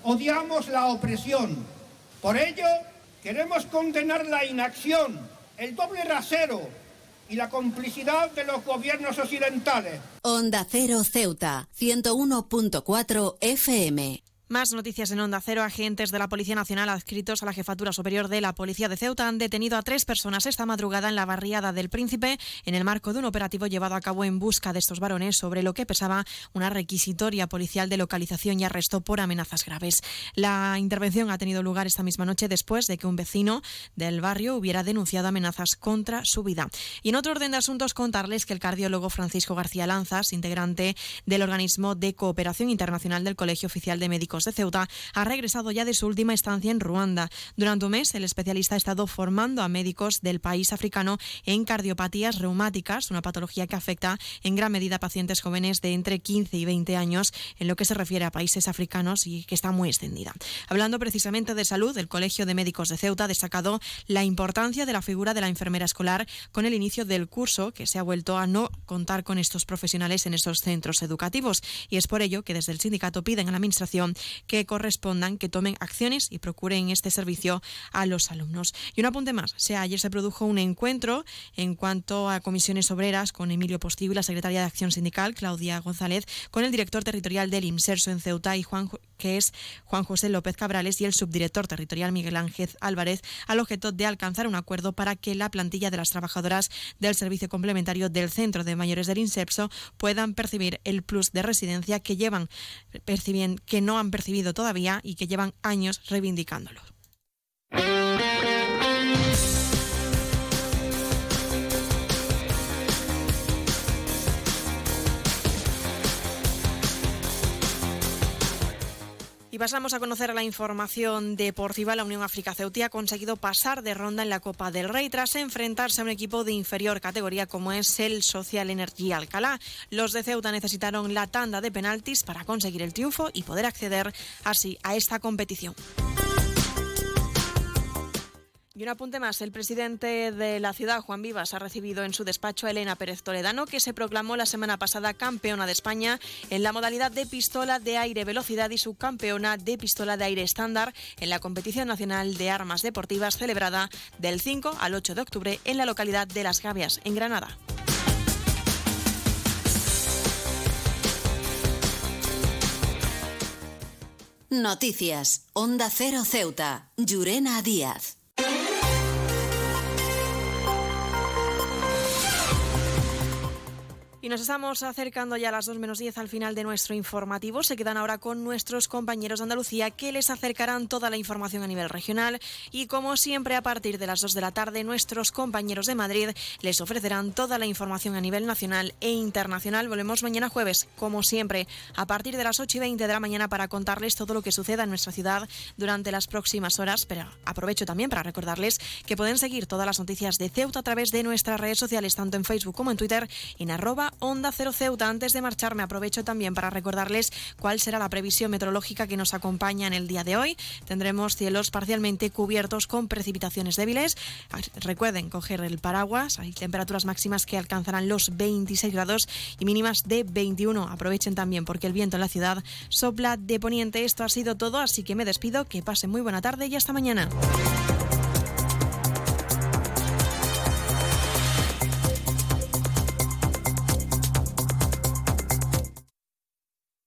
odiamos la opresión. Por ello, queremos condenar la inacción, el doble rasero y la complicidad de los gobiernos occidentales. Onda Cero Ceuta, 101.4 FM. Más noticias en Onda Cero. Agentes de la Policía Nacional adscritos a la Jefatura Superior de la Policía de Ceuta han detenido a tres personas esta madrugada en la barriada del Príncipe en el marco de un operativo llevado a cabo en busca de estos varones sobre lo que pesaba una requisitoria policial de localización y arresto por amenazas graves. La intervención ha tenido lugar esta misma noche después de que un vecino del barrio hubiera denunciado amenazas contra su vida. Y en otro orden de asuntos, contarles que el cardiólogo Francisco García Lanzas, integrante del organismo de cooperación internacional del Colegio Oficial de Médicos de Ceuta, ha regresado ya de su última estancia en Ruanda. Durante un mes, el especialista ha estado formando a médicos del país africano en cardiopatías reumáticas, una patología que afecta en gran medida a pacientes jóvenes de entre 15 y 20 años en lo que se refiere a países africanos y que está muy extendida. Hablando precisamente de salud, el Colegio de Médicos de Ceuta ha destacado la importancia de la figura de la enfermera escolar con el inicio del curso, que se ha vuelto a no contar con estos profesionales en esos centros educativos. Y es por ello que desde el sindicato piden a la Administración que correspondan, que tomen acciones y procuren este servicio a los alumnos. Y un apunte más, ayer se produjo un encuentro en cuanto a comisiones obreras con Emilio Postigo y la secretaria de Acción Sindical, Claudia González, con el director territorial del IMSERSO en Ceuta y Juan que es Juan José López Cabrales y el subdirector territorial Miguel Ángel Álvarez, al objeto de alcanzar un acuerdo para que la plantilla de las trabajadoras del servicio complementario del Centro de Mayores del INSEPSO puedan percibir el plus de residencia que llevan perciben, que no han percibido todavía y que llevan años reivindicándolo. Y pasamos a conocer la información deportiva. La Unión África Ceutí ha conseguido pasar de ronda en la Copa del Rey tras enfrentarse a un equipo de inferior categoría como es el Social Energy Alcalá. Los de Ceuta necesitaron la tanda de penaltis para conseguir el triunfo y poder acceder así a esta competición. Y un apunte más. El presidente de la ciudad, Juan Vivas, ha recibido en su despacho a Elena Pérez Toledano, que se proclamó la semana pasada campeona de España en la modalidad de pistola de aire velocidad y subcampeona de pistola de aire estándar en la competición nacional de armas deportivas celebrada del 5 al 8 de octubre en la localidad de Las Gavias, en Granada. Noticias. Onda Cero Ceuta. Llurena Díaz. Nos estamos acercando ya a las 2 menos 10 al final de nuestro informativo. Se quedan ahora con nuestros compañeros de Andalucía que les acercarán toda la información a nivel regional. Y como siempre, a partir de las 2 de la tarde, nuestros compañeros de Madrid les ofrecerán toda la información a nivel nacional e internacional. Volvemos mañana jueves, como siempre, a partir de las 8 y 20 de la mañana para contarles todo lo que suceda en nuestra ciudad durante las próximas horas. Pero aprovecho también para recordarles que pueden seguir todas las noticias de Ceuta a través de nuestras redes sociales, tanto en Facebook como en Twitter, en arroba Onda Cero Ceuta. Antes de marcharme, aprovecho también para recordarles cuál será la previsión meteorológica que nos acompaña en el día de hoy. Tendremos cielos parcialmente cubiertos con precipitaciones débiles. Recuerden coger el paraguas. Hay temperaturas máximas que alcanzarán los 26 grados y mínimas de 21. Aprovechen también porque el viento en la ciudad sopla de poniente. Esto ha sido todo, así que me despido. Que pasen muy buena tarde y hasta mañana.